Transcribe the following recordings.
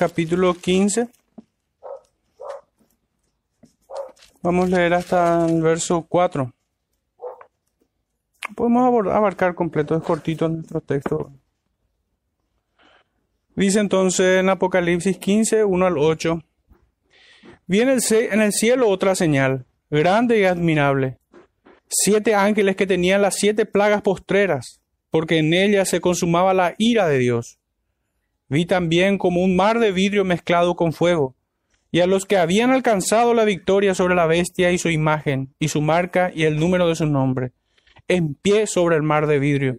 capítulo 15. Vamos a leer hasta el verso 4. Podemos abarcar completo, es cortito nuestro texto. Dice entonces en Apocalipsis 15, 1 al 8. Viene en el cielo otra señal, grande y admirable. Siete ángeles que tenían las siete plagas postreras, porque en ellas se consumaba la ira de Dios. Vi también como un mar de vidrio mezclado con fuego, y a los que habían alcanzado la victoria sobre la bestia y su imagen, y su marca y el número de su nombre, en pie sobre el mar de vidrio,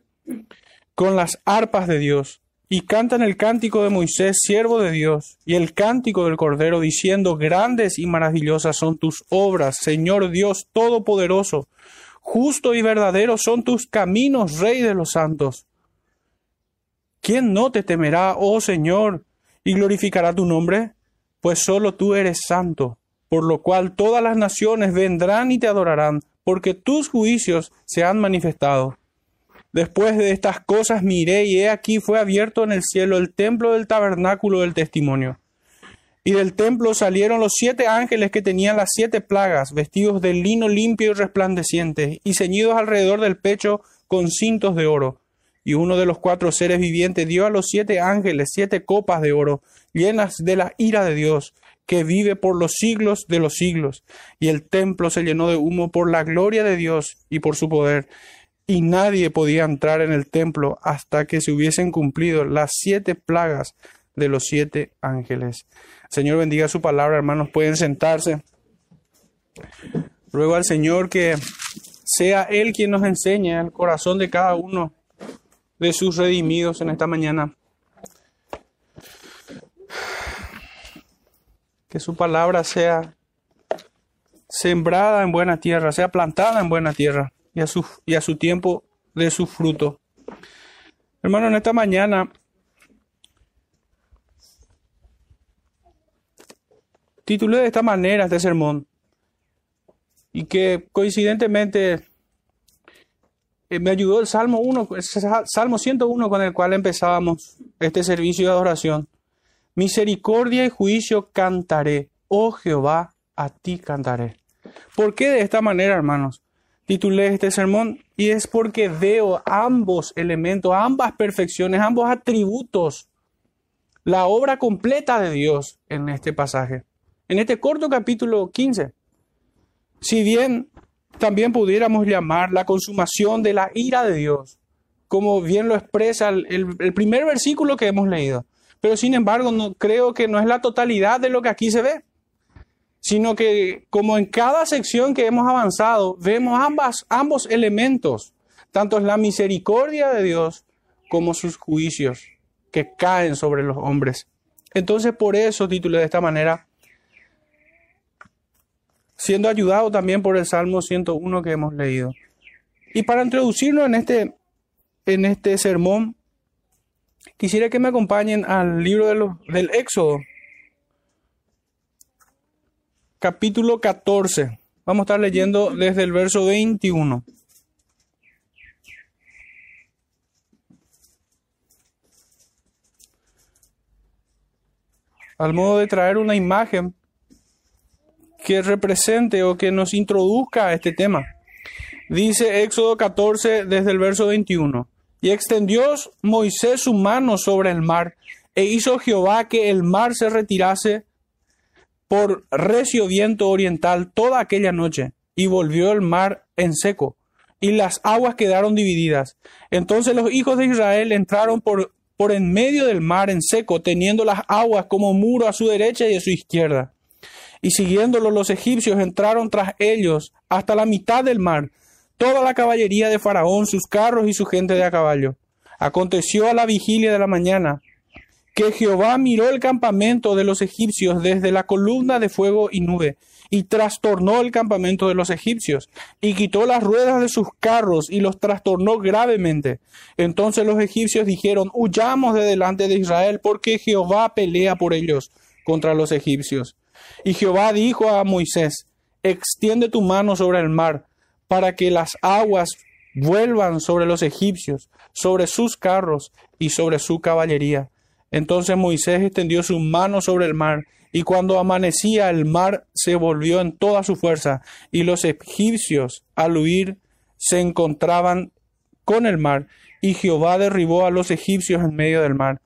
con las arpas de Dios, y cantan el cántico de Moisés, siervo de Dios, y el cántico del Cordero, diciendo, grandes y maravillosas son tus obras, Señor Dios Todopoderoso, justo y verdadero son tus caminos, Rey de los santos. ¿Quién no te temerá, oh Señor, y glorificará tu nombre? Pues solo tú eres santo, por lo cual todas las naciones vendrán y te adorarán, porque tus juicios se han manifestado. Después de estas cosas miré y he aquí fue abierto en el cielo el templo del tabernáculo del testimonio. Y del templo salieron los siete ángeles que tenían las siete plagas, vestidos de lino limpio y resplandeciente, y ceñidos alrededor del pecho con cintos de oro. Y uno de los cuatro seres vivientes dio a los siete ángeles siete copas de oro, llenas de la ira de Dios, que vive por los siglos de los siglos. Y el templo se llenó de humo por la gloria de Dios y por su poder y nadie podía entrar en el templo hasta que se hubiesen cumplido las siete plagas de los siete ángeles. Señor bendiga su palabra, hermanos, pueden sentarse. Ruego al Señor que sea Él quien nos enseñe el corazón de cada uno de sus redimidos en esta mañana. Que su palabra sea sembrada en buena tierra, sea plantada en buena tierra y a su, y a su tiempo de su fruto. Hermano, en esta mañana titulé de esta manera este sermón y que coincidentemente eh, me ayudó el Salmo 1, Salmo 101 con el cual empezábamos este servicio de adoración. Misericordia y juicio cantaré, oh Jehová, a ti cantaré. ¿Por qué de esta manera, hermanos? titulé este sermón y es porque veo ambos elementos, ambas perfecciones, ambos atributos, la obra completa de Dios en este pasaje, en este corto capítulo 15. Si bien también pudiéramos llamar la consumación de la ira de Dios, como bien lo expresa el, primer versículo que hemos leído. Pero sin embargo, no, creo que no es la totalidad de lo que aquí se ve sino que como en cada sección que hemos avanzado, vemos ambos elementos, tanto la misericordia de Dios como sus juicios que caen sobre los hombres. Entonces por eso titulé de esta manera, siendo ayudado también por el Salmo 101 que hemos leído. Y para introducirnos en este, en este sermón, quisiera que me acompañen al libro del Éxodo, capítulo 14. Vamos a estar leyendo desde el verso 21. Al modo de traer una imagen que represente o que nos introduzca a este tema. Dice Éxodo 14 desde el verso 21. Y extendió Moisés su mano sobre el mar, e hizo Jehová que el mar se retirase por recio viento oriental toda aquella noche, y volvió el mar en seco, y las aguas quedaron divididas. Entonces los hijos de Israel entraron por, por en medio del mar en seco, teniendo las aguas como muro a su derecha y a su izquierda. Y siguiéndolo los egipcios entraron tras ellos hasta la mitad del mar, toda la caballería de Faraón, sus carros y su gente de a caballo. Aconteció a la vigilia de la mañana, que Jehová miró el campamento de los egipcios desde la columna de fuego y nube, y trastornó el campamento de los egipcios, y quitó las ruedas de sus carros y los trastornó gravemente. Entonces los egipcios dijeron, huyamos de delante de Israel, porque Jehová pelea por ellos contra los egipcios. Y Jehová dijo a Moisés, extiende tu mano sobre el mar, para que las aguas vuelvan sobre los egipcios, sobre sus carros y sobre su caballería Entonces Moisés extendió su mano sobre el mar, y cuando amanecía el mar se volvió en toda su fuerza, y los egipcios al huir se encontraban con el mar, y Jehová derribó a los egipcios en medio del mar.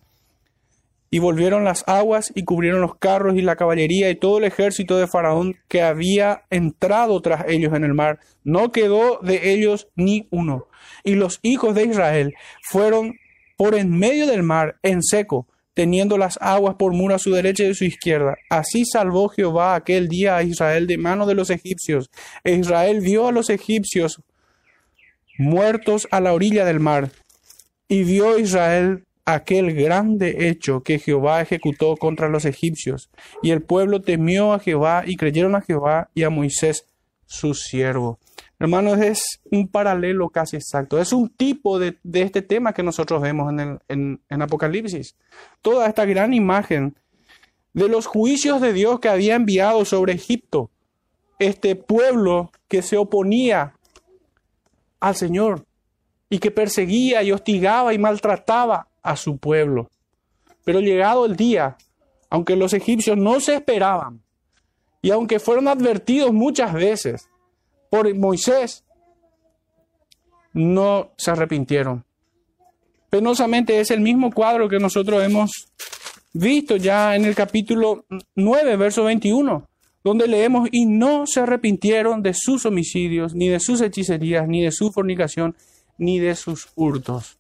Y volvieron las aguas y cubrieron los carros y la caballería y todo el ejército de Faraón que había entrado tras ellos en el mar. No quedó de ellos ni uno. Y los hijos de Israel fueron por en medio del mar en seco, teniendo las aguas por muro a su derecha y a su izquierda. Así salvó Jehová aquel día a Israel de mano de los egipcios. E Israel vio a los egipcios muertos a la orilla del mar. Y vio Israel aquel grande hecho que Jehová ejecutó contra los egipcios. Y el pueblo temió a Jehová y creyeron a Jehová y a Moisés su siervo. Hermanos, es un paralelo casi exacto. Es un tipo de, este tema que nosotros vemos en, en Apocalipsis. Toda esta gran imagen de los juicios de Dios que había enviado sobre Egipto, este pueblo que se oponía al Señor y que perseguía y hostigaba y maltrataba a su pueblo. Pero llegado el día, aunque los egipcios no se esperaban, y aunque fueron advertidos muchas veces por Moisés, no se arrepintieron. Penosamente es el mismo cuadro que nosotros hemos visto ya en el capítulo 9, verso 21, donde leemos, y no se arrepintieron de sus homicidios, ni de sus hechicerías, ni de su fornicación, ni de sus hurtos.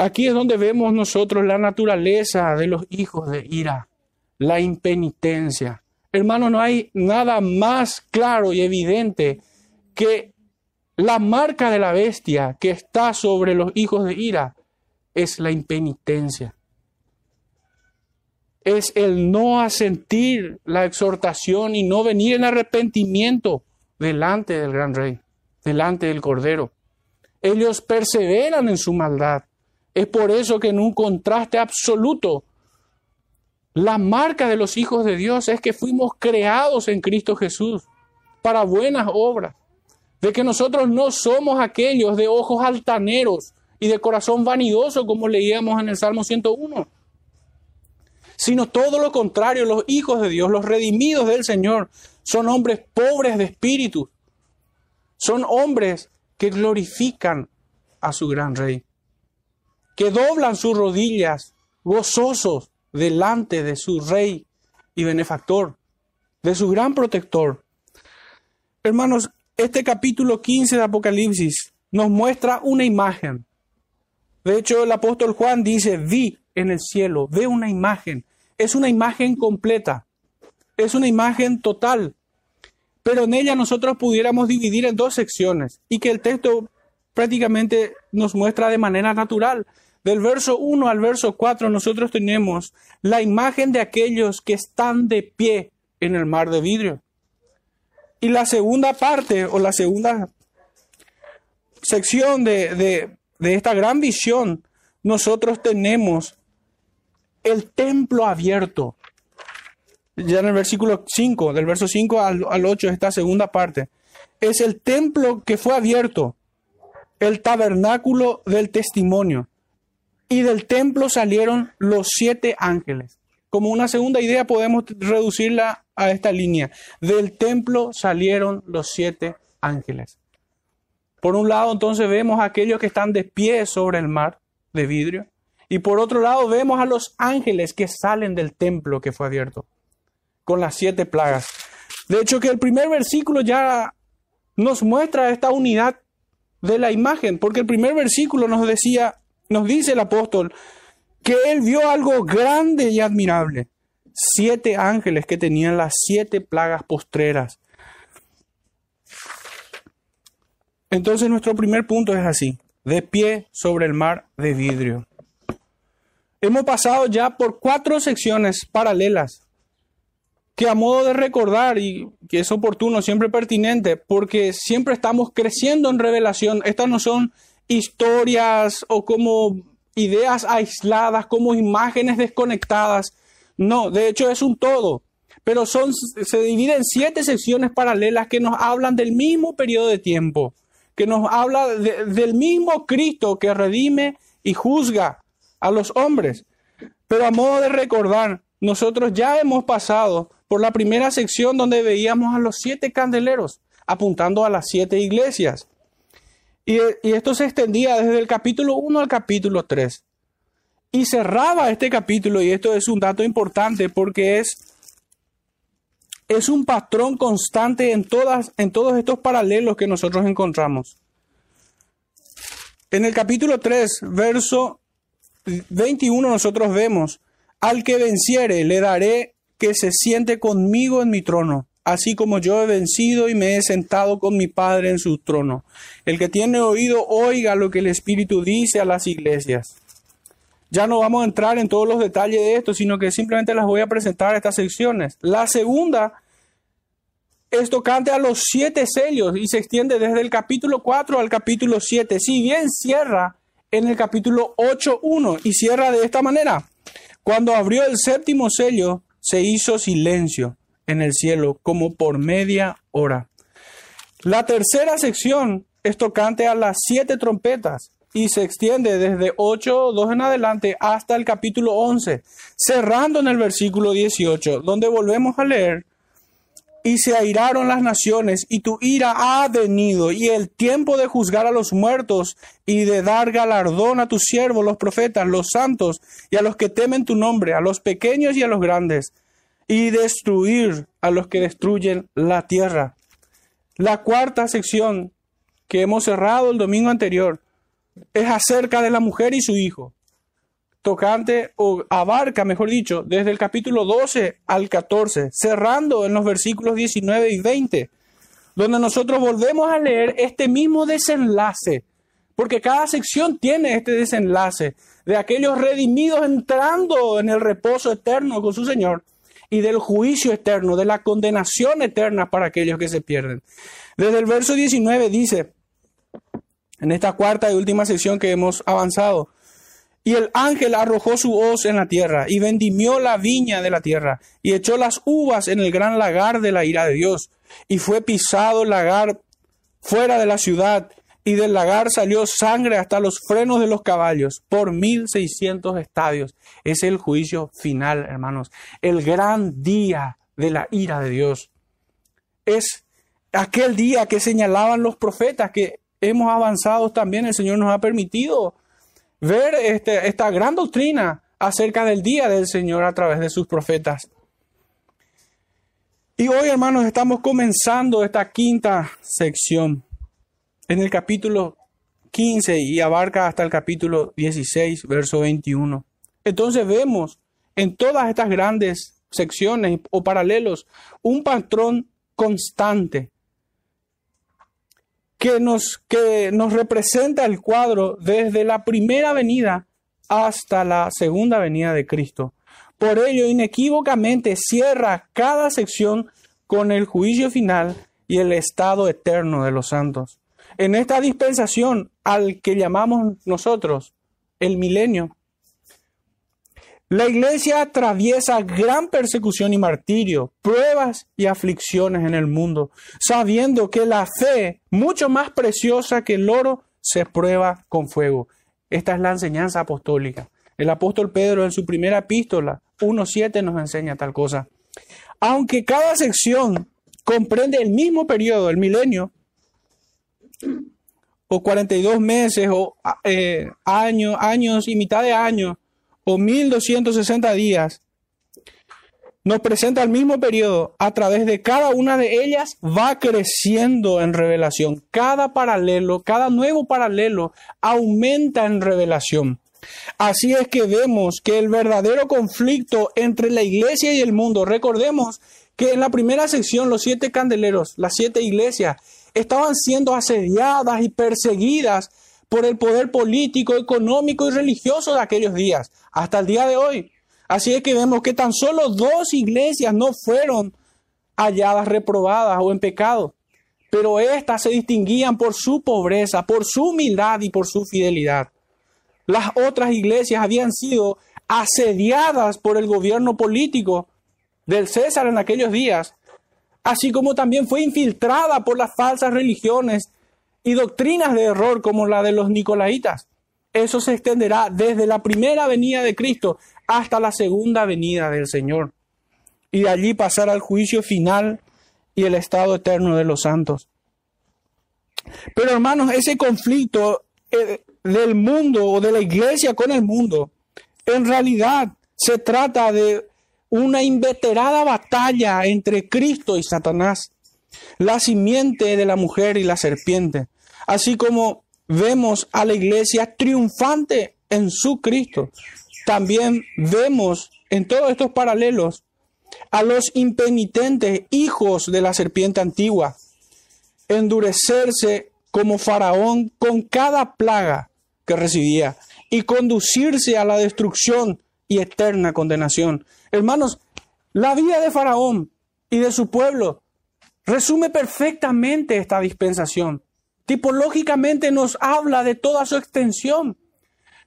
Aquí es donde vemos nosotros la naturaleza de los hijos de ira, la impenitencia. Hermano, no hay nada más claro y evidente que la marca de la bestia que está sobre los hijos de ira es la impenitencia. Es el no asentir la exhortación y no venir en arrepentimiento delante del gran rey, delante del cordero. Ellos perseveran en su maldad. Es por eso que en un contraste absoluto, la marca de los hijos de Dios es que fuimos creados en Cristo Jesús para buenas obras, de que nosotros no somos aquellos de ojos altaneros y de corazón vanidoso como leíamos en el Salmo 101, sino todo lo contrario, los hijos de Dios, los redimidos del Señor, son hombres pobres de espíritu, son hombres que glorifican a su gran rey que doblan sus rodillas gozosos delante de su rey y benefactor, de su gran protector. Hermanos, este capítulo 15 de Apocalipsis nos muestra una imagen. De hecho, el apóstol Juan dice, vi en el cielo, ve una imagen. Es una imagen completa, es una imagen total, pero en ella nosotros pudiéramos dividir en dos secciones y que el texto prácticamente nos muestra de manera natural. Del verso 1 al verso 4 nosotros tenemos la imagen de aquellos que están de pie en el mar de vidrio. Y la segunda parte o la segunda sección de, esta gran visión, nosotros tenemos el templo abierto. Ya en el versículo 5, del verso 5 al, al 8, esta segunda parte, es el templo que fue abierto, el tabernáculo del testimonio. Y del templo salieron los siete ángeles. Como una segunda idea podemos reducirla a esta línea. Del templo salieron los siete ángeles. Por un lado entonces vemos a aquellos que están de pie sobre el mar de vidrio. Y por otro lado vemos a los ángeles que salen del templo que fue abierto con las siete plagas. De hecho que el primer versículo ya nos muestra esta unidad de la imagen, porque el primer versículo nos decía, nos dice el apóstol que él vio algo grande y admirable. Siete ángeles que tenían las siete plagas postreras. Entonces nuestro primer punto es así, de pie sobre el mar de vidrio. Hemos pasado ya por cuatro secciones paralelas que a modo de recordar y que es oportuno, siempre pertinente, porque siempre estamos creciendo en revelación. Estas no son historias o como ideas aisladas, como imágenes desconectadas. No, de hecho es un todo. Pero son, se divide en siete secciones paralelas que nos hablan del mismo periodo de tiempo, que nos habla del mismo Cristo que redime y juzga a los hombres. Pero a modo de recordar, nosotros ya hemos pasado por la primera sección donde veíamos a los siete candeleros apuntando a las siete iglesias. Y, esto se extendía desde el capítulo 1 al capítulo 3. Y cerraba este capítulo, y esto es un dato importante porque es, es un patrón constante en, todas, en todos estos paralelos que nosotros encontramos. En el capítulo 3, verso 21, nosotros vemos, al que venciere le daré que se siente conmigo en mi trono, así como yo he vencido y me he sentado con mi Padre en su trono. El que tiene oído, oiga lo que el Espíritu dice a las iglesias. Ya no vamos a entrar en todos los detalles de esto, sino que simplemente las voy a presentar estas secciones. La segunda es tocante a los siete sellos y se extiende desde el capítulo 4 al capítulo 7. Si bien cierra en el capítulo 8.1 y cierra de esta manera. Cuando abrió el séptimo sello, se hizo silencio en el cielo como por media hora. La tercera sección es tocante a las siete trompetas y se extiende desde 8, 2 en adelante hasta el capítulo 11, cerrando en el versículo 18, donde volvemos a leer, y se airaron las naciones, y tu ira ha venido, y el tiempo de juzgar a los muertos, y de dar galardón a tus siervos, los profetas, los santos, y a los que temen tu nombre, a los pequeños y a los grandes, y destruir a los que destruyen la tierra. La cuarta sección que hemos cerrado el domingo anterior es acerca de la mujer y su hijo. Tocante o abarca, mejor dicho, desde el capítulo 12 al 14, cerrando en los versículos 19 y 20, donde nosotros volvemos a leer este mismo desenlace, porque cada sección tiene este desenlace de aquellos redimidos entrando en el reposo eterno con su Señor y del juicio eterno, de la condenación eterna para aquellos que se pierden. Desde el verso 19 dice, en esta cuarta y última sección que hemos avanzado. Y el ángel arrojó su hoz en la tierra y vendimió la viña de la tierra y echó las uvas en el gran lagar de la ira de Dios. Y fue pisado el lagar fuera de la ciudad y del lagar salió sangre hasta los frenos de los caballos por mil seiscientos estadios. Es el juicio final, hermanos. El gran día de la ira de Dios. Es aquel día que señalaban los profetas que hemos avanzado también, el Señor nos ha permitido ver este, esta gran doctrina acerca del día del Señor a través de sus profetas. Y hoy, hermanos, estamos comenzando esta quinta sección en el capítulo 15 y abarca hasta el capítulo 16, verso 21. Entonces vemos en todas estas grandes secciones o paralelos un patrón constante que nos, que nos representa el cuadro desde la primera venida hasta la segunda venida de Cristo. Por ello, inequívocamente cierra cada sección con el juicio final y el estado eterno de los santos. En esta dispensación al que llamamos nosotros el milenio, la iglesia atraviesa gran persecución y martirio, pruebas y aflicciones en el mundo, sabiendo que la fe, mucho más preciosa que el oro, se prueba con fuego. Esta es la enseñanza apostólica. El apóstol Pedro en su primera epístola 1.7 nos enseña tal cosa. Aunque cada sección comprende el mismo periodo, el milenio, o 42 meses, o eh, años, años y mitad de año, o 1260 días, nos presenta el mismo periodo, a través de cada una de ellas va creciendo en revelación. Cada paralelo, cada nuevo paralelo aumenta en revelación. Así es que vemos que el verdadero conflicto entre la iglesia y el mundo, recordemos que en la primera sección los siete candeleros, las siete iglesias, estaban siendo asediadas y perseguidas por el poder político, económico y religioso de aquellos días, hasta el día de hoy. Así es que vemos que tan solo dos iglesias no fueron halladas reprobadas o en pecado, pero éstas se distinguían por su pobreza, por su humildad y por su fidelidad. Las otras iglesias habían sido asediadas por el gobierno político del César en aquellos días, así como también fue infiltrada por las falsas religiones y doctrinas de error como la de los nicolaitas. eso se extenderá desde la primera venida de Cristo hasta la segunda venida del Señor. Y de allí pasar al juicio final y el estado eterno de los santos. Pero hermanos, ese conflicto eh, del mundo o de la iglesia con el mundo, en realidad se trata de una inveterada batalla entre Cristo y Satanás, la simiente de la mujer y la serpiente, así como vemos a la iglesia triunfante en su Cristo. También vemos en todos estos paralelos a los impenitentes hijos de la serpiente antigua endurecerse como faraón con cada plaga que recibía y conducirse a la destrucción y eterna condenación. Hermanos, la vida de faraón y de su pueblo resume perfectamente esta dispensación. Tipológicamente nos habla de toda su extensión,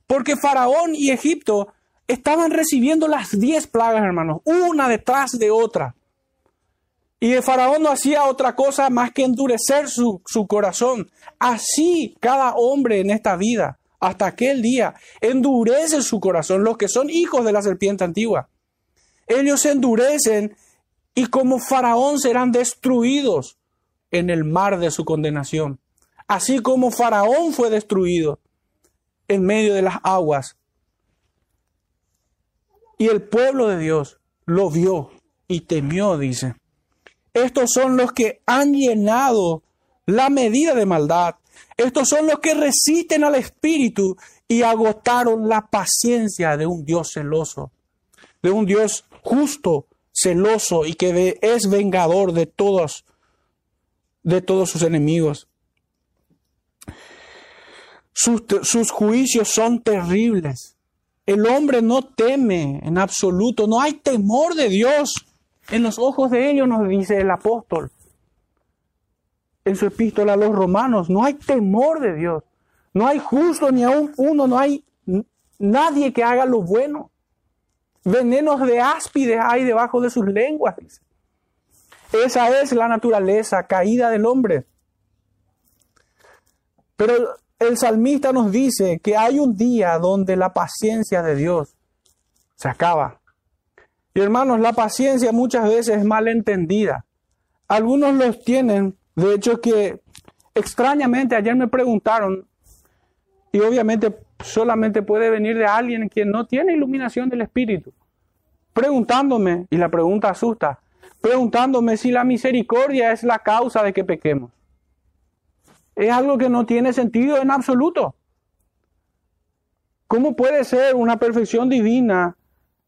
porque Faraón y Egipto estaban recibiendo las diez plagas, hermanos, una detrás de otra. Y el faraón no hacía otra cosa más que endurecer su, su, corazón. Así cada hombre en esta vida, hasta aquel día, endurece su corazón, los que son hijos de la serpiente antigua. Ellos se endurecen y como faraón serán destruidos en el mar de su condenación así como Faraón fue destruido en medio de las aguas. Y el pueblo de Dios lo vio y temió, dice. Estos son los que han llenado la medida de maldad. Estos son los que resisten al Espíritu y agotaron la paciencia de un Dios celoso, de un Dios justo, celoso y que es vengador de todos, de todos sus enemigos. Sus, juicios son terribles. El hombre no teme en absoluto, no hay temor de Dios en los ojos de ellos, nos dice el apóstol. En su epístola a los romanos, no hay temor de Dios. No hay justo ni aún uno, no hay nadie que haga lo bueno. Venenos de áspides hay debajo de sus lenguas. Esa es la naturaleza caída del hombre. Pero el salmista nos dice que hay un día donde la paciencia de Dios se acaba. Y hermanos, la paciencia muchas veces es mal entendida. Algunos los tienen, de hecho que extrañamente ayer me preguntaron, y obviamente solamente puede venir de alguien quien no tiene iluminación del Espíritu, preguntándome, y la pregunta asusta, preguntándome si la misericordia es la causa de que pequemos es algo que no tiene sentido en absoluto. ¿Cómo puede ser una perfección divina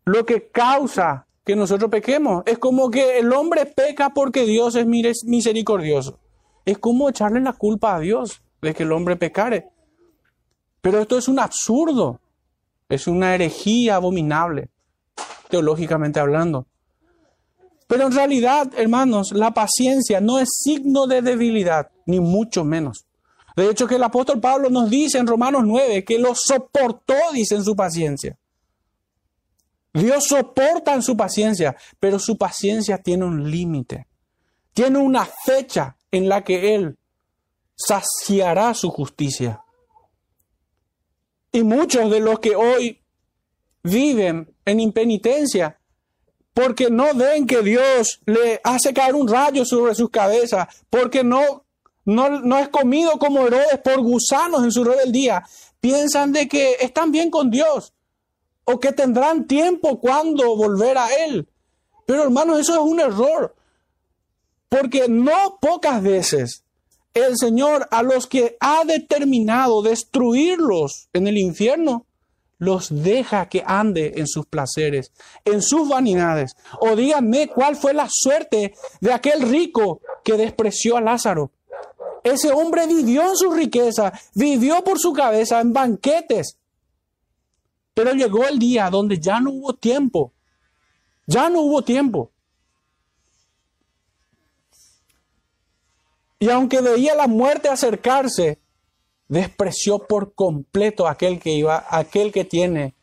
lo que causa que nosotros pequemos? Es como que el hombre peca porque Dios es misericordioso. Es como echarle la culpa a Dios de que el hombre pecare. Pero esto es un absurdo, es una herejía abominable, teológicamente hablando. Pero en realidad, hermanos, la paciencia no es signo de debilidad, ni mucho menos. De hecho, que el apóstol Pablo nos dice en Romanos 9 que lo soportó, dice en su paciencia. Dios soporta en su paciencia, pero su paciencia tiene un límite. Tiene una fecha en la que Él saciará su justicia. Y muchos de los que hoy viven en impenitencia porque no ven que Dios le hace caer un rayo sobre sus cabezas, porque no, no, es comido como Herodes por gusanos en su rebeldía, piensan de que están bien con Dios o que tendrán tiempo cuando volver a Él. Pero hermanos, eso es un error, porque no pocas veces el Señor a los que ha determinado destruirlos en el infierno, los deja que ande en sus placeres, en sus vanidades. O díganme cuál fue la suerte de aquel rico que despreció a Lázaro. Ese hombre vivió en su riqueza, vivió por su cabeza en banquetes. Pero llegó el día donde ya no hubo tiempo. Ya no hubo tiempo. Y aunque veía la muerte acercarse, despreció por completo aquel que iba, aquel que tiene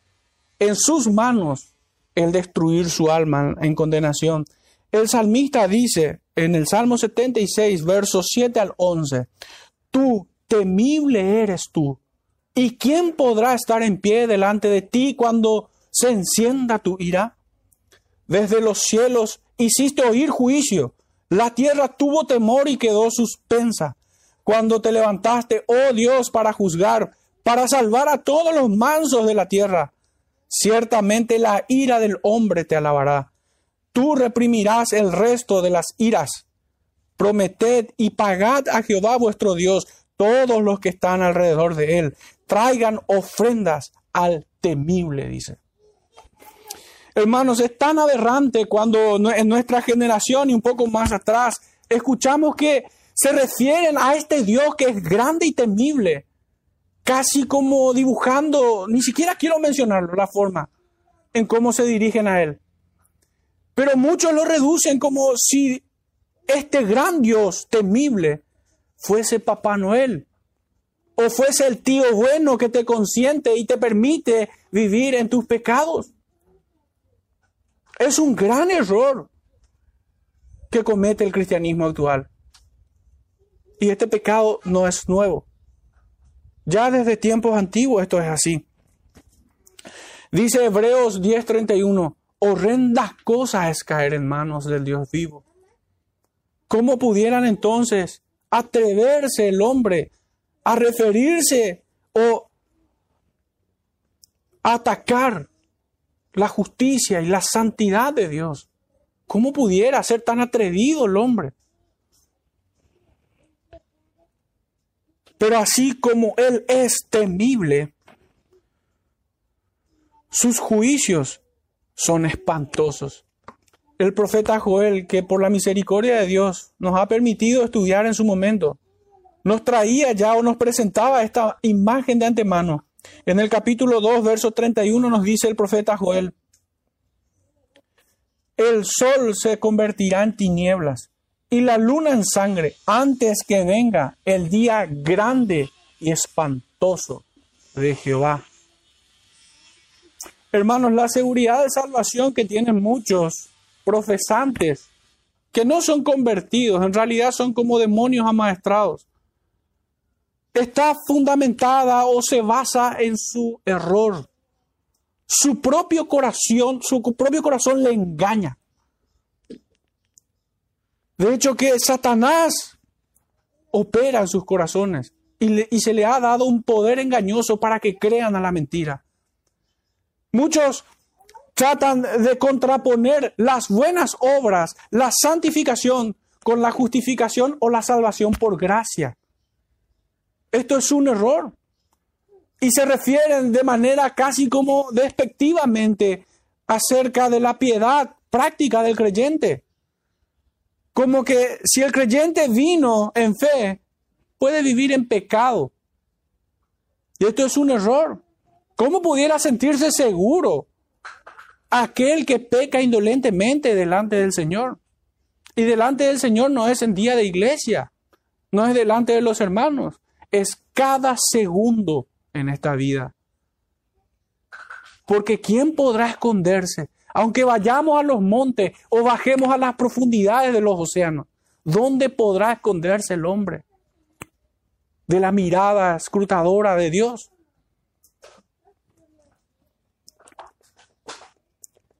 en sus manos el destruir su alma en condenación. El salmista dice en el Salmo 76, versos 7 al 11, tú, temible eres tú, ¿Y quién podrá estar en pie delante de ti cuando se encienda tu ira? Desde los cielos hiciste oír juicio. La tierra tuvo temor y quedó suspensa. Cuando te levantaste, oh Dios, para juzgar, para salvar a todos los mansos de la tierra. Ciertamente la ira del hombre te alabará. Tú reprimirás el resto de las iras. Prometed y pagad a Jehová vuestro Dios todos los que están alrededor de él. Traigan ofrendas al temible, dice. Hermanos, es tan aberrante cuando en nuestra generación y un poco más atrás escuchamos que se refieren a este Dios que es grande y temible, casi como dibujando, ni siquiera quiero mencionarlo, la forma en cómo se dirigen a Él. Pero muchos lo reducen como si este gran Dios temible fuese Papá Noel o fuese el tío bueno que te consiente y te permite vivir en tus pecados. Es un gran error que comete el cristianismo actual. Y este pecado no es nuevo. Ya desde tiempos antiguos esto es así. Dice Hebreos 10:31, horrendas cosas es caer en manos del Dios vivo. ¿Cómo pudieran entonces atreverse el hombre a referirse o atacar la justicia y la santidad de Dios. ¿Cómo pudiera ser tan atrevido el hombre? Pero así como Él es temible, sus juicios son espantosos. El profeta Joel, que por la misericordia de Dios nos ha permitido estudiar en su momento, nos traía ya o nos presentaba esta imagen de antemano en el capítulo 2, verso 31 nos dice el profeta Joel, el sol se convertirá en tinieblas y la luna en sangre antes que venga el día grande y espantoso de Jehová. Hermanos, la seguridad de salvación que tienen muchos profesantes que no son convertidos, en realidad son como demonios amaestrados está fundamentada o se basa en su error. Su propio corazón, su propio corazón le engaña. De hecho que Satanás opera en sus corazones y, y se le ha dado un poder engañoso para que crean a la mentira. Muchos tratan de contraponer las buenas obras, la santificación, con la justificación o la salvación por gracia. Esto es un error. Y se refieren de manera casi como despectivamente acerca de la piedad práctica del creyente. Como que si el creyente vino en fe, puede vivir en pecado. Y esto es un error. ¿Cómo pudiera sentirse seguro aquel que peca indolentemente delante del Señor? Y delante del Señor no es en día de iglesia, no es delante de los hermanos, es cada segundo en esta vida. Porque ¿quién podrá esconderse? Aunque vayamos a los montes o bajemos a las profundidades de los océanos, ¿dónde podrá esconderse el hombre? De la mirada escrutadora de Dios.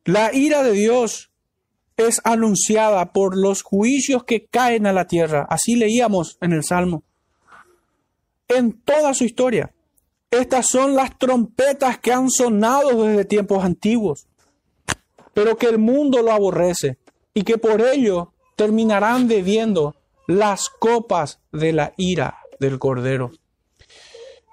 La ira de Dios es anunciada por los juicios que caen a la tierra. Así leíamos en el Salmo en toda su historia. Estas son las trompetas que han sonado desde tiempos antiguos, pero que el mundo lo aborrece y que por ello terminarán bebiendo las copas de la ira del Cordero.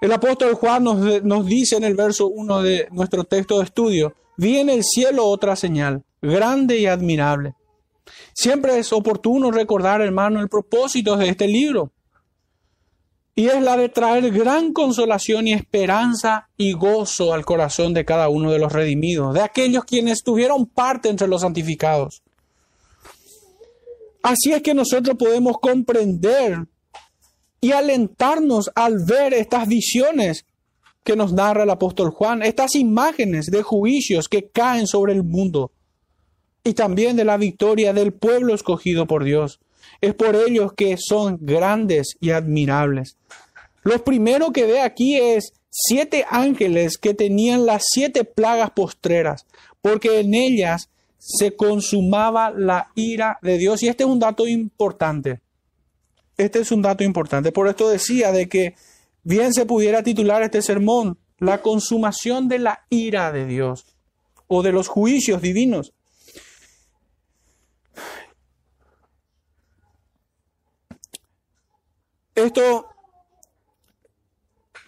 El apóstol Juan nos, dice en el verso 1 de nuestro texto de estudio, viene el cielo otra señal, grande y admirable. Siempre es oportuno recordar, hermano, el propósito de este libro y es la de traer gran consolación y esperanza y gozo al corazón de cada uno de los redimidos, de aquellos quienes tuvieron parte entre los santificados. Así es que nosotros podemos comprender y alentarnos al ver estas visiones que nos narra el apóstol Juan, estas imágenes de juicios que caen sobre el mundo y también de la victoria del pueblo escogido por Dios. Es por ellos que son grandes y admirables. Lo primero que ve aquí es siete ángeles que tenían las siete plagas postreras, porque en ellas se consumaba la ira de Dios. Y este es un dato importante. Este es un dato importante. Por esto decía de que bien se pudiera titular este sermón, la consumación de la ira de Dios o de los juicios divinos. Esto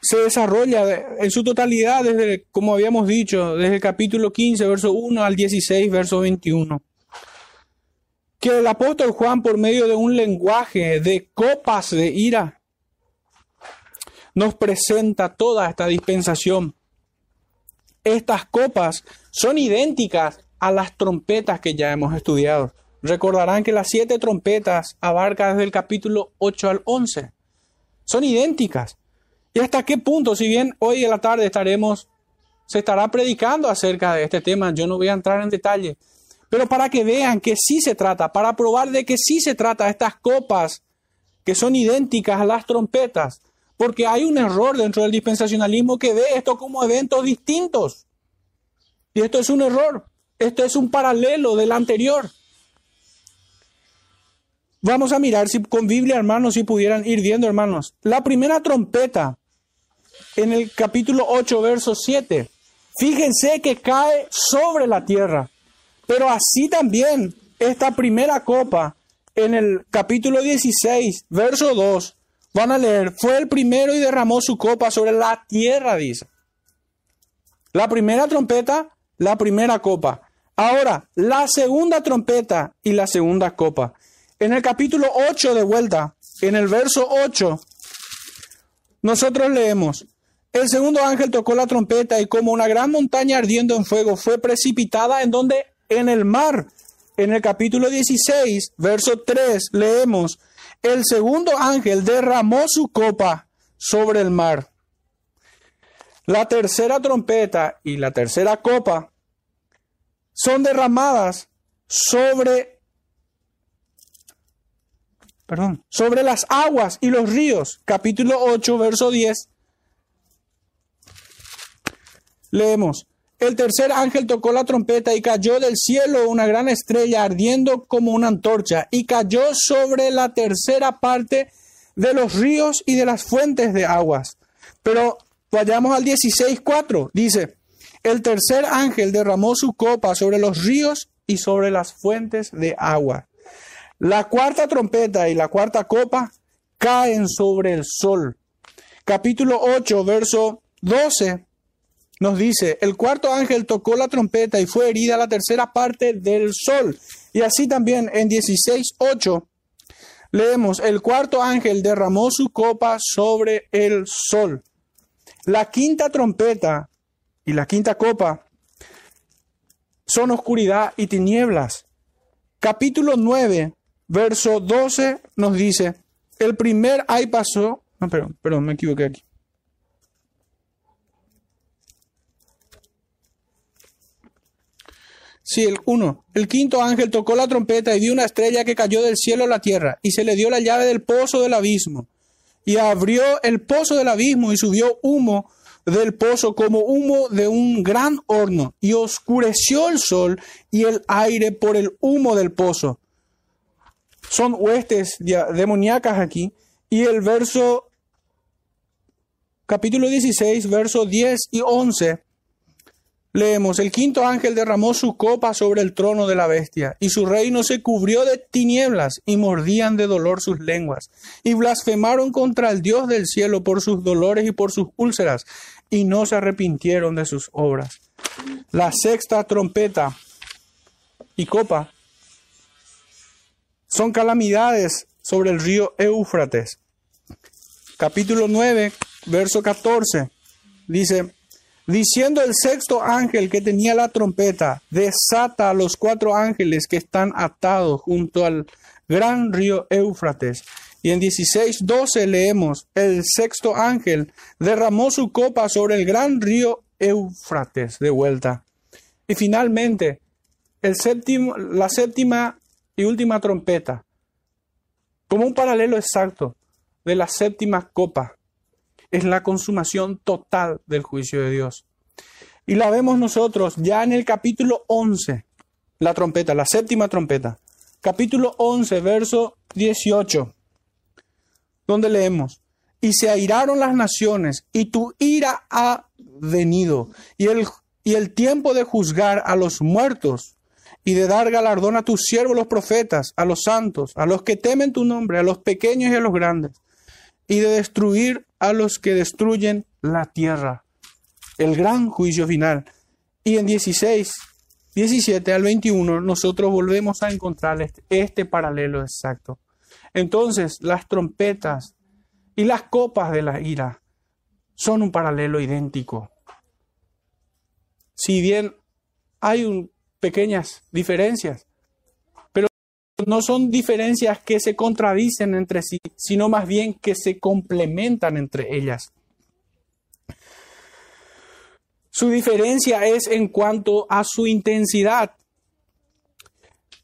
se desarrolla en su totalidad desde, como habíamos dicho, desde el capítulo 15, verso 1 al 16, verso 21. Que el apóstol Juan, por medio de un lenguaje de copas de ira, nos presenta toda esta dispensación. Estas copas son idénticas a las trompetas que ya hemos estudiado. Recordarán que las siete trompetas abarcan desde el capítulo 8 al 11. Son idénticas. ¿Y hasta qué punto? Si bien hoy en la tarde estaremos, se estará predicando acerca de este tema, yo no voy a entrar en detalle, pero para que vean que sí se trata, para probar de que sí se trata estas copas que son idénticas a las trompetas, porque hay un error dentro del dispensacionalismo que ve esto como eventos distintos. Y esto es un error, esto es un paralelo del anterior. Vamos a mirar si con Biblia, hermanos, si pudieran ir viendo, hermanos. La primera trompeta en el capítulo 8, verso 7. Fíjense que cae sobre la tierra. Pero así también esta primera copa en el capítulo 16, verso 2, van a leer, fue el primero y derramó su copa sobre la tierra, dice. La primera trompeta, la primera copa. Ahora, la segunda trompeta y la segunda copa. En el capítulo 8 de vuelta, en el verso 8, nosotros leemos, el segundo ángel tocó la trompeta y como una gran montaña ardiendo en fuego fue precipitada en donde en el mar. En el capítulo 16, verso 3, leemos, el segundo ángel derramó su copa sobre el mar. La tercera trompeta y la tercera copa son derramadas sobre perdón, sobre las aguas y los ríos. Capítulo 8, verso 10. Leemos, el tercer ángel tocó la trompeta y cayó del cielo una gran estrella ardiendo como una antorcha y cayó sobre la tercera parte de los ríos y de las fuentes de aguas. Pero vayamos al 16.4. Dice, el tercer ángel derramó su copa sobre los ríos y sobre las fuentes de agua. La cuarta trompeta y la cuarta copa caen sobre el sol. Capítulo 8, verso 12 nos dice, el cuarto ángel tocó la trompeta y fue herida la tercera parte del sol. Y así también en 16.8 leemos, el cuarto ángel derramó su copa sobre el sol. La quinta trompeta y la quinta copa son oscuridad y tinieblas. Capítulo 9, verso 12 nos dice, el primer ay pasó, no, perdón, perdón, me equivoqué aquí. Sí, el uno. El quinto ángel tocó la trompeta y vio una estrella que cayó del cielo a la tierra, y se le dio la llave del pozo del abismo. Y abrió el pozo del abismo y subió humo del pozo como humo de un gran horno, y oscureció el sol y el aire por el humo del pozo. Son huestes demoníacas aquí. Y el verso, capítulo 16, verso 10 y 11 Leemos, el quinto ángel derramó su copa sobre el trono de la bestia, y su reino se cubrió de tinieblas, y mordían de dolor sus lenguas, y blasfemaron contra el Dios del cielo por sus dolores y por sus úlceras, y no se arrepintieron de sus obras. La sexta trompeta y copa son calamidades sobre el río Éufrates. Capítulo 9, verso 14, dice, diciendo el sexto ángel que tenía la trompeta, desata a los cuatro ángeles que están atados junto al gran río Éufrates. Y en 16.12 leemos, el sexto ángel derramó su copa sobre el gran río Éufrates de vuelta. Y finalmente, el séptimo, la séptima y última trompeta, como un paralelo exacto de la séptima copa es la consumación total del juicio de Dios. Y la vemos nosotros ya en el capítulo 11, la trompeta, la séptima trompeta. Capítulo 11, verso 18, donde leemos, y se airaron las naciones, y tu ira ha venido, y el, y el tiempo de juzgar a los muertos y de dar galardón a tus siervos los profetas, a los santos, a los que temen tu nombre, a los pequeños y a los grandes, y de destruir a los que destruyen la tierra. El gran juicio final. Y en 16, 17 al 21 nosotros volvemos a encontrar este, este paralelo exacto. Entonces las trompetas y las copas de la ira son un paralelo idéntico. Si bien hay pequeñas diferencias. No son diferencias que se contradicen entre sí, sino más bien que se complementan entre ellas. Su diferencia es en cuanto a su intensidad.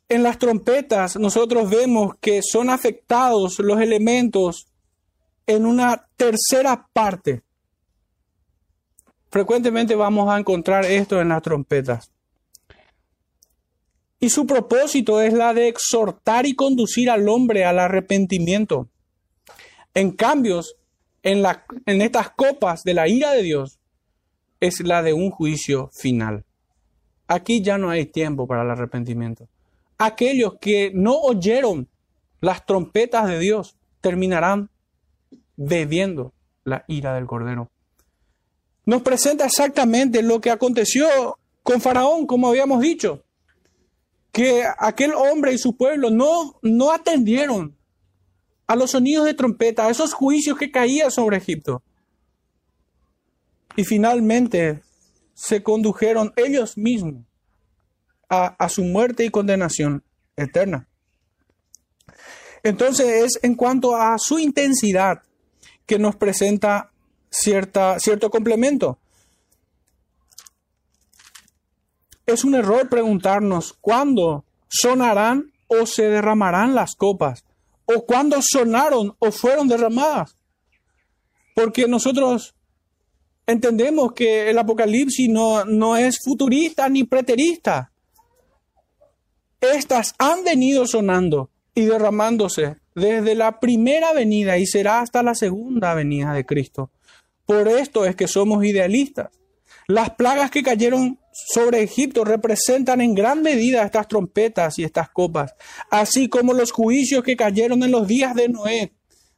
En las trompetas nosotros vemos que son afectados los elementos en una tercera parte. Frecuentemente vamos a encontrar esto en las trompetas. Y su propósito es la de exhortar y conducir al hombre al arrepentimiento. En la, en estas copas de la ira de Dios, es la de un juicio final. Aquí ya no hay tiempo para el arrepentimiento. Aquellos que no oyeron las trompetas de Dios terminarán bebiendo la ira del Cordero. Nos presenta exactamente lo que aconteció con Faraón, como habíamos dicho que aquel hombre y su pueblo no, no atendieron a los sonidos de trompeta, a esos juicios que caían sobre Egipto. Y finalmente se condujeron ellos mismos a, a su muerte y condenación eterna. Entonces es en cuanto a su intensidad que nos presenta cierta, cierto complemento. Es un error preguntarnos cuándo sonarán o se derramarán las copas, o cuándo sonaron o fueron derramadas. Porque nosotros entendemos que el Apocalipsis no, no es futurista ni preterista. Estas han venido sonando y derramándose desde la primera venida y será hasta la segunda venida de Cristo. Por esto es que somos idealistas. Las plagas que cayeron sobre Egipto representan en gran medida estas trompetas y estas copas, así como los juicios que cayeron en los días de Noé,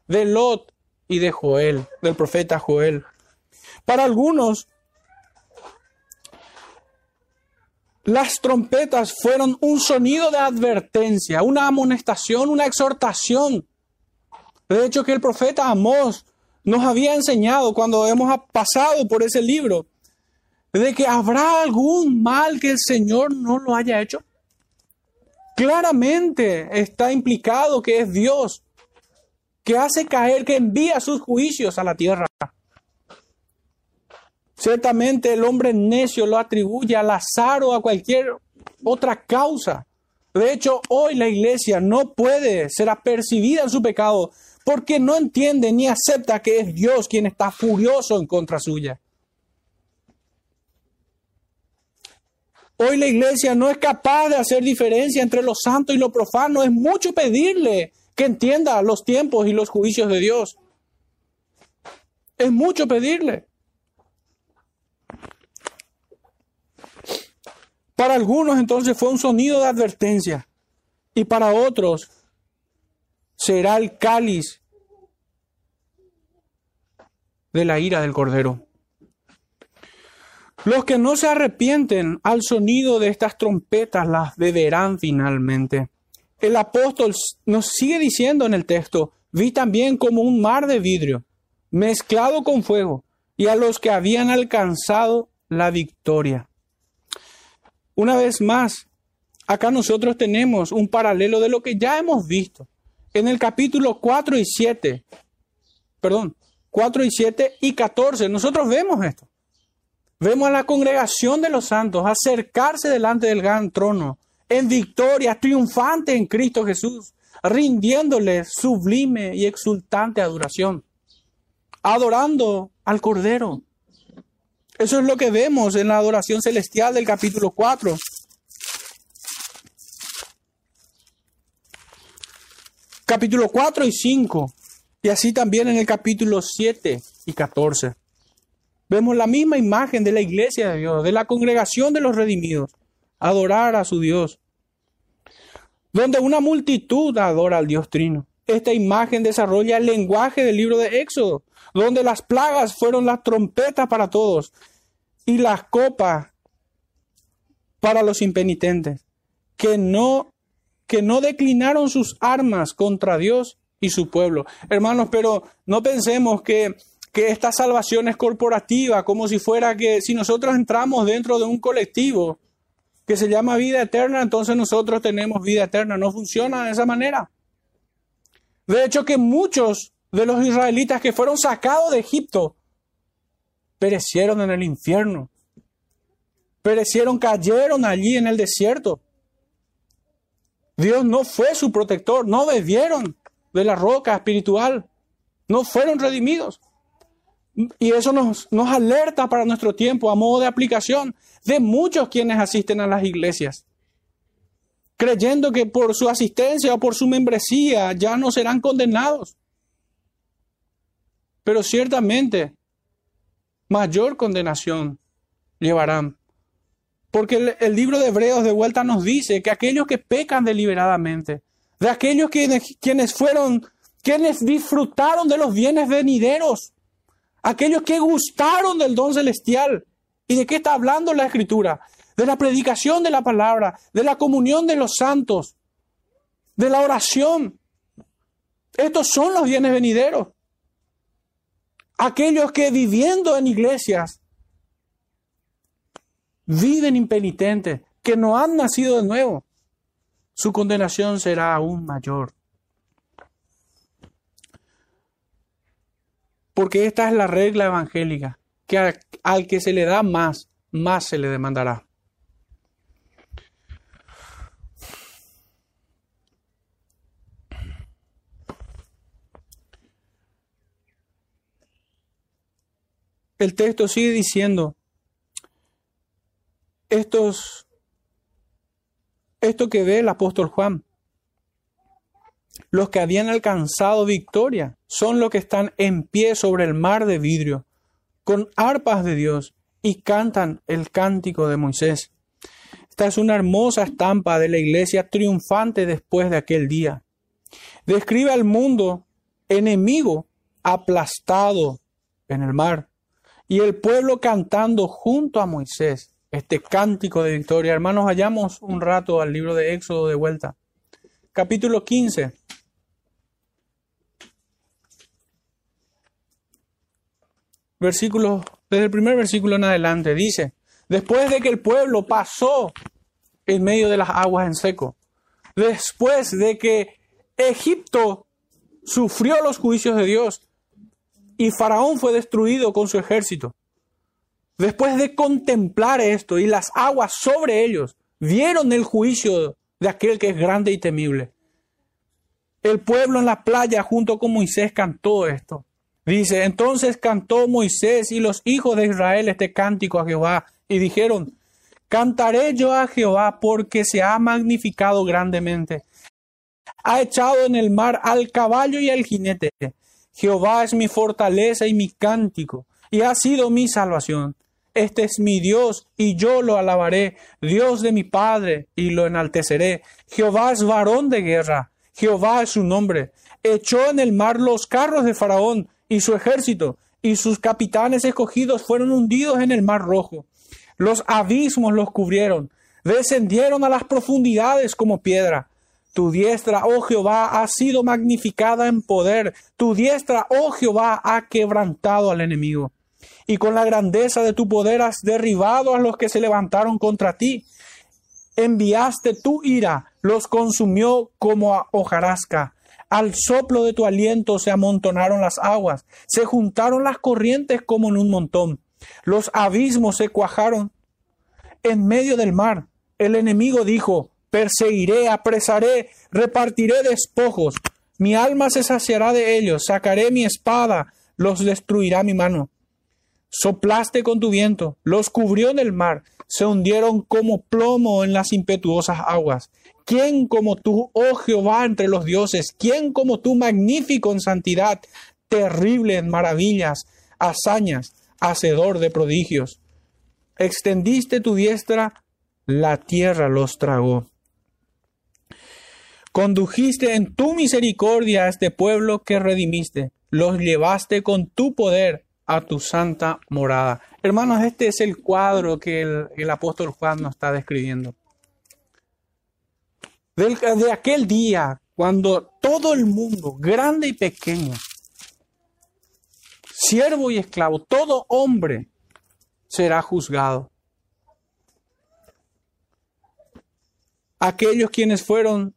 de Lot y de Joel, del profeta Joel. Para algunos, las trompetas fueron un sonido de advertencia, una amonestación, una exhortación. De hecho, que el profeta Amós nos había enseñado cuando hemos pasado por ese libro de que habrá algún mal que el Señor no lo haya hecho? Claramente está implicado que es Dios que hace caer, que envía sus juicios a la tierra. Ciertamente el hombre necio lo atribuye al azar o a cualquier otra causa. De hecho, hoy la iglesia no puede ser apercibida en su pecado porque no entiende ni acepta que es Dios quien está furioso en contra suya. Hoy la iglesia no es capaz de hacer diferencia entre lo santo y lo profano. Es mucho pedirle que entienda los tiempos y los juicios de Dios. Es mucho pedirle. Para algunos entonces fue un sonido de advertencia y para otros será el cáliz de la ira del Cordero. Los que no se arrepienten al sonido de estas trompetas las beberán finalmente. El apóstol nos sigue diciendo en el texto, vi también como un mar de vidrio, mezclado con fuego, y a los que habían alcanzado la victoria. Una vez más, acá nosotros tenemos un paralelo de lo que ya hemos visto. En el capítulo 4 y 7, perdón, 4 y 7 y 14, nosotros vemos esto. Vemos a la congregación de los santos acercarse delante del gran trono en victoria, triunfante en Cristo Jesús, rindiéndole sublime y exultante adoración. adorando al Cordero. Eso es lo que vemos en la adoración celestial del capítulo 4. Capítulo 4 y 5. Y así también en el capítulo 7 y 14. Vemos la misma imagen de la iglesia de Dios, de la congregación de los redimidos, adorar a su Dios. Donde una multitud adora al Dios Trino. Esta imagen desarrolla el lenguaje del libro de Éxodo, donde las plagas fueron las trompetas para todos y las copas para los impenitentes, que no, que no declinaron sus armas contra Dios y su pueblo. Hermanos, pero no pensemos que, que esta salvación es corporativa, como si fuera que si nosotros entramos dentro de un colectivo que se llama vida eterna, entonces nosotros tenemos vida eterna. No funciona de esa manera. De hecho, que muchos de los israelitas que fueron sacados de Egipto perecieron en el infierno. Perecieron, cayeron allí en el desierto. Dios no fue su protector, no bebieron de la roca espiritual, no fueron redimidos. Y eso nos, nos alerta para nuestro tiempo a modo de aplicación de muchos quienes asisten a las iglesias creyendo que por su asistencia o por su membresía ya no serán condenados. Pero ciertamente mayor condenación llevarán. Porque el, libro de Hebreos de vuelta nos dice que aquellos que pecan deliberadamente, de aquellos que, quienes fueron, quienes disfrutaron de los bienes venideros, aquellos que gustaron del don celestial. ¿Y de qué está hablando la escritura? de la predicación de la palabra, de la comunión de los santos, de la oración. Estos son los bienes venideros. Aquellos que viviendo en iglesias viven impenitentes, que no han nacido de nuevo, su condenación será aún mayor. Porque esta es la regla evangélica, que al, que se le da más, más se le demandará. el texto sigue diciendo, estos, esto que ve el apóstol Juan, los que habían alcanzado victoria son los que están en pie sobre el mar de vidrio, con arpas de Dios, y cantan el cántico de Moisés. Esta es una hermosa estampa de la iglesia triunfante después de aquel día. Describe al mundo enemigo aplastado en el mar y el pueblo cantando junto a Moisés este cántico de victoria. Hermanos, hallamos un rato al libro de Éxodo de vuelta. Capítulo 15. Versículo, desde el primer versículo en adelante, dice, después de que el pueblo pasó en medio de las aguas en seco, después de que Egipto sufrió los juicios de Dios, y Faraón fue destruido con su ejército. Después de contemplar esto y las aguas sobre ellos, vieron el juicio de aquel que es grande y temible. El pueblo en la playa junto con Moisés cantó esto. Dice, entonces cantó Moisés y los hijos de Israel este cántico a Jehová y dijeron, cantaré yo a Jehová porque se ha magnificado grandemente. Ha echado en el mar al caballo y al jinete Jehová es mi fortaleza y mi cántico, y ha sido mi salvación. Este es mi Dios, y yo lo alabaré, Dios de mi Padre, y lo enalteceré. Jehová es varón de guerra, Jehová es su nombre. Echó en el mar los carros de Faraón y su ejército, y sus capitanes escogidos fueron hundidos en el mar rojo. Los abismos los cubrieron, descendieron a las profundidades como piedra. Tu diestra, oh Jehová, ha sido magnificada en poder. Tu diestra, oh Jehová, ha quebrantado al enemigo. Y con la grandeza de tu poder has derribado a los que se levantaron contra ti. Enviaste tu ira, los consumió como a hojarasca. Al soplo de tu aliento se amontonaron las aguas, se juntaron las corrientes como en un montón. Los abismos se cuajaron en medio del mar. El enemigo dijo, perseguiré, apresaré, repartiré despojos. Mi alma se saciará de ellos, sacaré mi espada, los destruirá mi mano. Soplaste con tu viento, los cubrió en el mar, se hundieron como plomo en las impetuosas aguas. ¿Quién como tú, oh Jehová, entre los dioses? ¿Quién como tú, magnífico en santidad, terrible en maravillas, hazañas, hacedor de prodigios? Extendiste tu diestra, la tierra los tragó. Condujiste en tu misericordia a este pueblo que redimiste, los llevaste con tu poder a tu santa morada. Hermanos, este es el cuadro que el, apóstol Juan nos está describiendo. De aquel día, cuando todo el mundo, grande y pequeño, siervo y esclavo, todo hombre será juzgado. Aquellos quienes fueron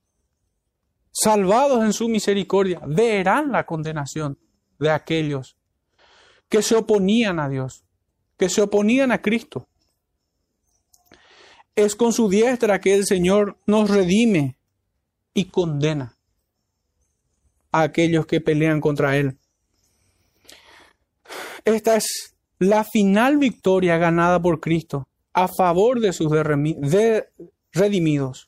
salvados en su misericordia, verán la condenación de aquellos que se oponían a Dios, que se oponían a Cristo. Es con su diestra que el Señor nos redime y condena a aquellos que pelean contra Él. Esta es la final victoria ganada por Cristo a favor de sus redimidos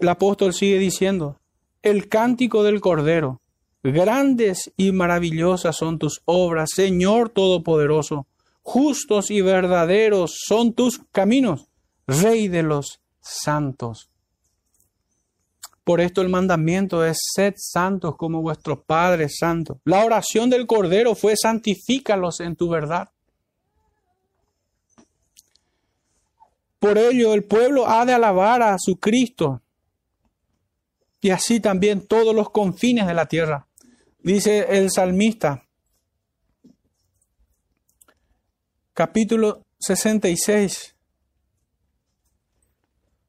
el apóstol sigue diciendo, el cántico del Cordero, grandes y maravillosas son tus obras, Señor Todopoderoso, justos y verdaderos son tus caminos, Rey de los santos. Por esto el mandamiento es sed santos como vuestro Padre santo. La oración del Cordero fue santifícalos en tu verdad. Por ello el pueblo ha de alabar a su Cristo y así también todos los confines de la tierra. Dice el salmista, capítulo 66,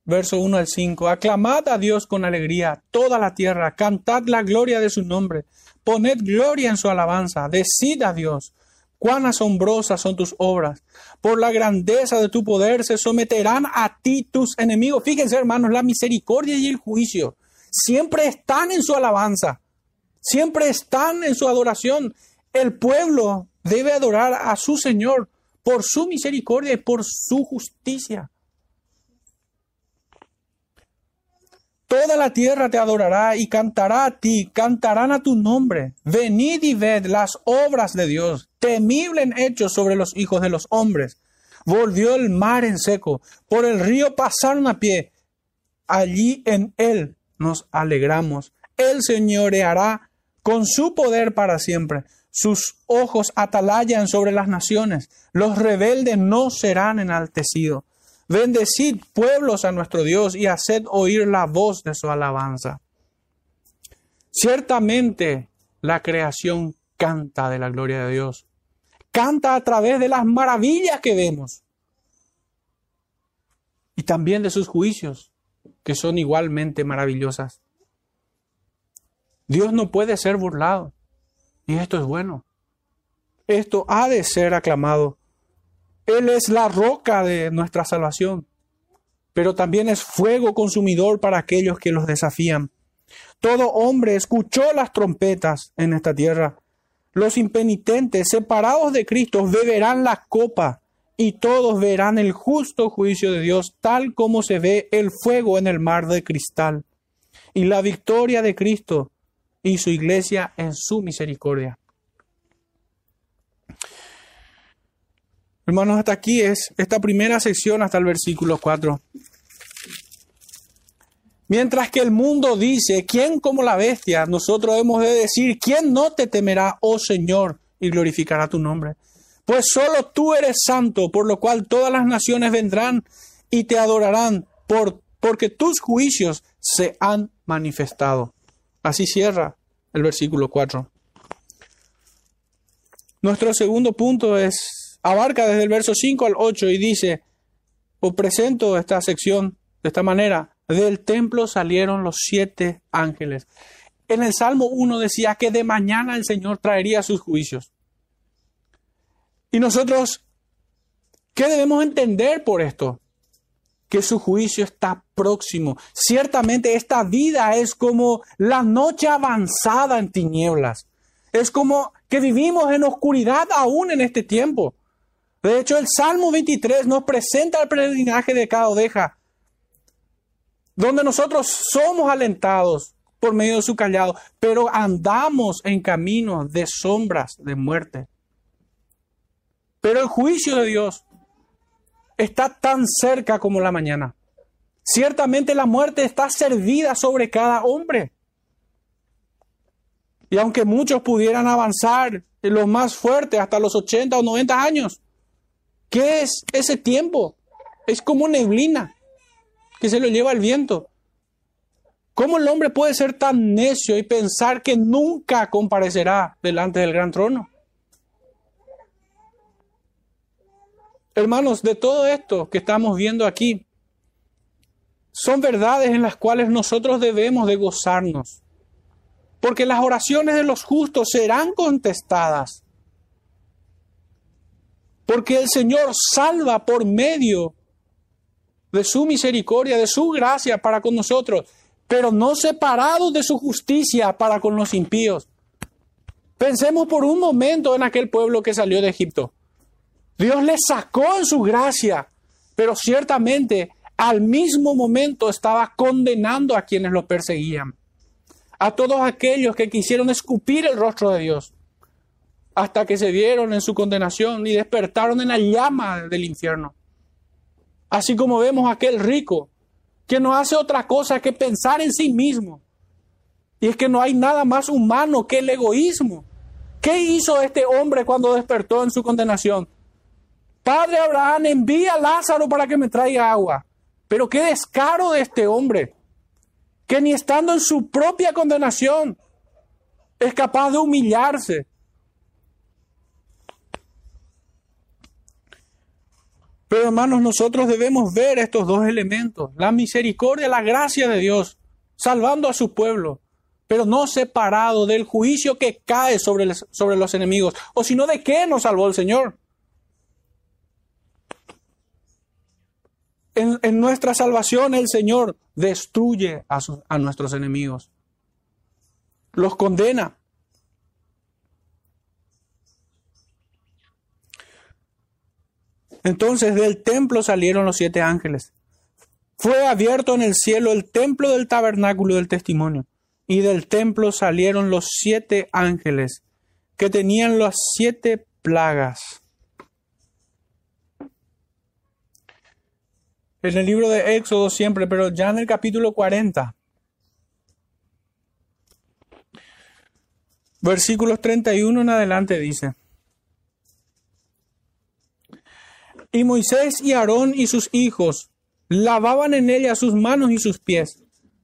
verso 1 al 5. Aclamad a Dios con alegría, toda la tierra, cantad la gloria de su nombre, poned gloria en su alabanza, decid a Dios, cuán asombrosas son tus obras. Por la grandeza de tu poder se someterán a ti tus enemigos. Fíjense, hermanos, la misericordia y el juicio siempre están en su alabanza, siempre están en su adoración. El pueblo debe adorar a su Señor por su misericordia y por su justicia. Toda la tierra te adorará y cantará a ti, cantarán a tu nombre. Venid y ved las obras de Dios, temible en hechos sobre los hijos de los hombres. Volvió el mar en seco, por el río pasaron a pie. Allí en él nos alegramos. Él señoreará con su poder para siempre. Sus ojos atalayan sobre las naciones. Los rebeldes no serán enaltecidos. Bendecid pueblos a nuestro Dios y haced oír la voz de su alabanza. Ciertamente la creación canta de la gloria de Dios. Canta a través de las maravillas que vemos. Y también de sus juicios que son igualmente maravillosas. Dios no puede ser burlado. Y esto es bueno. Esto ha de ser aclamado. Él es la roca de nuestra salvación, pero también es fuego consumidor para aquellos que los desafían. Todo hombre escuchó las trompetas en esta tierra. Los impenitentes, separados de Cristo, beberán la copa y todos verán el justo juicio de Dios tal como se ve el fuego en el mar de cristal y la victoria de Cristo y su iglesia en su misericordia. Hermanos, hasta aquí es esta primera sección hasta el versículo 4. Mientras que el mundo dice, ¿quién como la bestia? Nosotros hemos de decir, ¿quién no te temerá, oh Señor, y glorificará tu nombre? Pues solo tú eres santo, por lo cual todas las naciones vendrán y te adorarán, por, porque tus juicios se han manifestado. Así cierra el versículo 4. Nuestro segundo punto es, abarca desde el verso 5 al 8 y dice, o presento esta sección de esta manera, del templo salieron los siete ángeles. En el Salmo 1 decía que de mañana el Señor traería sus juicios. Y nosotros, ¿qué debemos entender por esto? Que su juicio está próximo. Ciertamente esta vida es como la noche avanzada en tinieblas. Es como que vivimos en oscuridad aún en este tiempo. De hecho, el Salmo 23 nos presenta el peregrinaje de cada oveja, donde nosotros somos alentados por medio de su callado, pero andamos en caminos de sombras de muerte. Pero el juicio de Dios está tan cerca como la mañana. Ciertamente la muerte está servida sobre cada hombre. Y aunque muchos pudieran avanzar, los más fuertes, hasta los 80 o 90 años, ¿qué es ese tiempo? Es como neblina que se lo lleva el viento. ¿Cómo el hombre puede ser tan necio y pensar que nunca comparecerá delante del gran trono? Hermanos, de todo esto que estamos viendo aquí, son verdades en las cuales nosotros debemos de gozarnos, porque las oraciones de los justos serán contestadas, porque el Señor salva por medio de su misericordia, de su gracia para con nosotros, pero no separados de su justicia para con los impíos. Pensemos por un momento en aquel pueblo que salió de Egipto. Dios les sacó en su gracia, pero ciertamente al mismo momento estaba condenando a quienes lo perseguían, a todos aquellos que quisieron escupir el rostro de Dios, hasta que se vieron en su condenación y despertaron en la llama del infierno. Así como vemos a aquel rico que no hace otra cosa que pensar en sí mismo. Y es que no hay nada más humano que el egoísmo. ¿Qué hizo este hombre cuando despertó en su condenación? Padre Abraham, envía a Lázaro para que me traiga agua. Pero qué descaro de este hombre, que ni estando en su propia condenación es capaz de humillarse. Pero hermanos, nosotros debemos ver estos dos elementos, la misericordia, la gracia de Dios, salvando a su pueblo, pero no separado del juicio que cae sobre, sobre los enemigos, o sino de qué nos salvó el Señor. En, nuestra salvación el Señor destruye a, a nuestros enemigos, los condena. Entonces del templo salieron los siete ángeles. Fue abierto en el cielo el templo del tabernáculo del testimonio, y del templo salieron los siete ángeles que tenían las siete plagas. en el libro de Éxodo siempre, pero ya en el capítulo 40, versículos 31 en adelante dice, Y Moisés y Aarón y sus hijos lavaban en ella sus manos y sus pies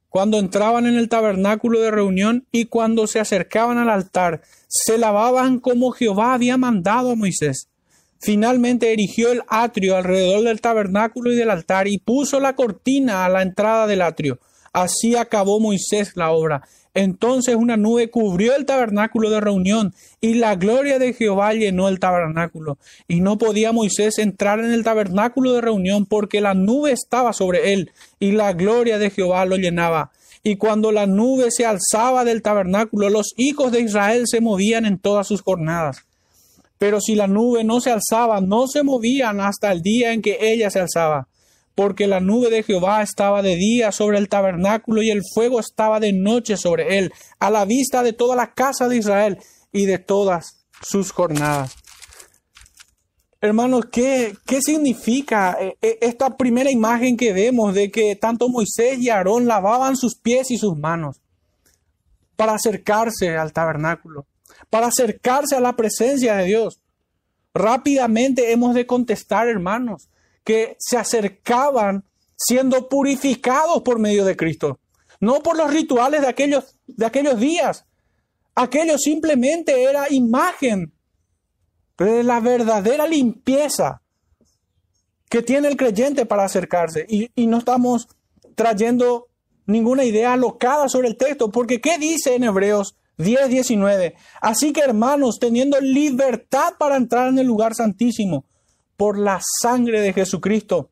cuando entraban en el tabernáculo de reunión y cuando se acercaban al altar, se lavaban como Jehová había mandado a Moisés. Finalmente erigió el atrio alrededor del tabernáculo y del altar y puso la cortina a la entrada del atrio. Así acabó Moisés la obra. Entonces una nube cubrió el tabernáculo de reunión y la gloria de Jehová llenó el tabernáculo. Y no podía Moisés entrar en el tabernáculo de reunión porque la nube estaba sobre él y la gloria de Jehová lo llenaba. Y cuando la nube se alzaba del tabernáculo, los hijos de Israel se movían en todas sus jornadas. Pero si la nube no se alzaba, no se movían hasta el día en que ella se alzaba, porque la nube de Jehová estaba de día sobre el tabernáculo y el fuego estaba de noche sobre él, a la vista de toda la casa de Israel y de todas sus jornadas. Hermanos, ¿qué, qué significa eh, eh, esta primera imagen que vemos de que tanto Moisés y Aarón lavaban sus pies y sus manos para acercarse al tabernáculo? para acercarse a la presencia de Dios. Rápidamente hemos de contestar, hermanos, que se acercaban siendo purificados por medio de Cristo, no por los rituales de aquellos, de aquellos días. Aquello simplemente era imagen de la verdadera limpieza que tiene el creyente para acercarse. Y, no estamos trayendo ninguna idea alocada sobre el texto, porque ¿qué dice en Hebreos 10, 19. Así que hermanos, teniendo libertad para entrar en el lugar santísimo por la sangre de Jesucristo,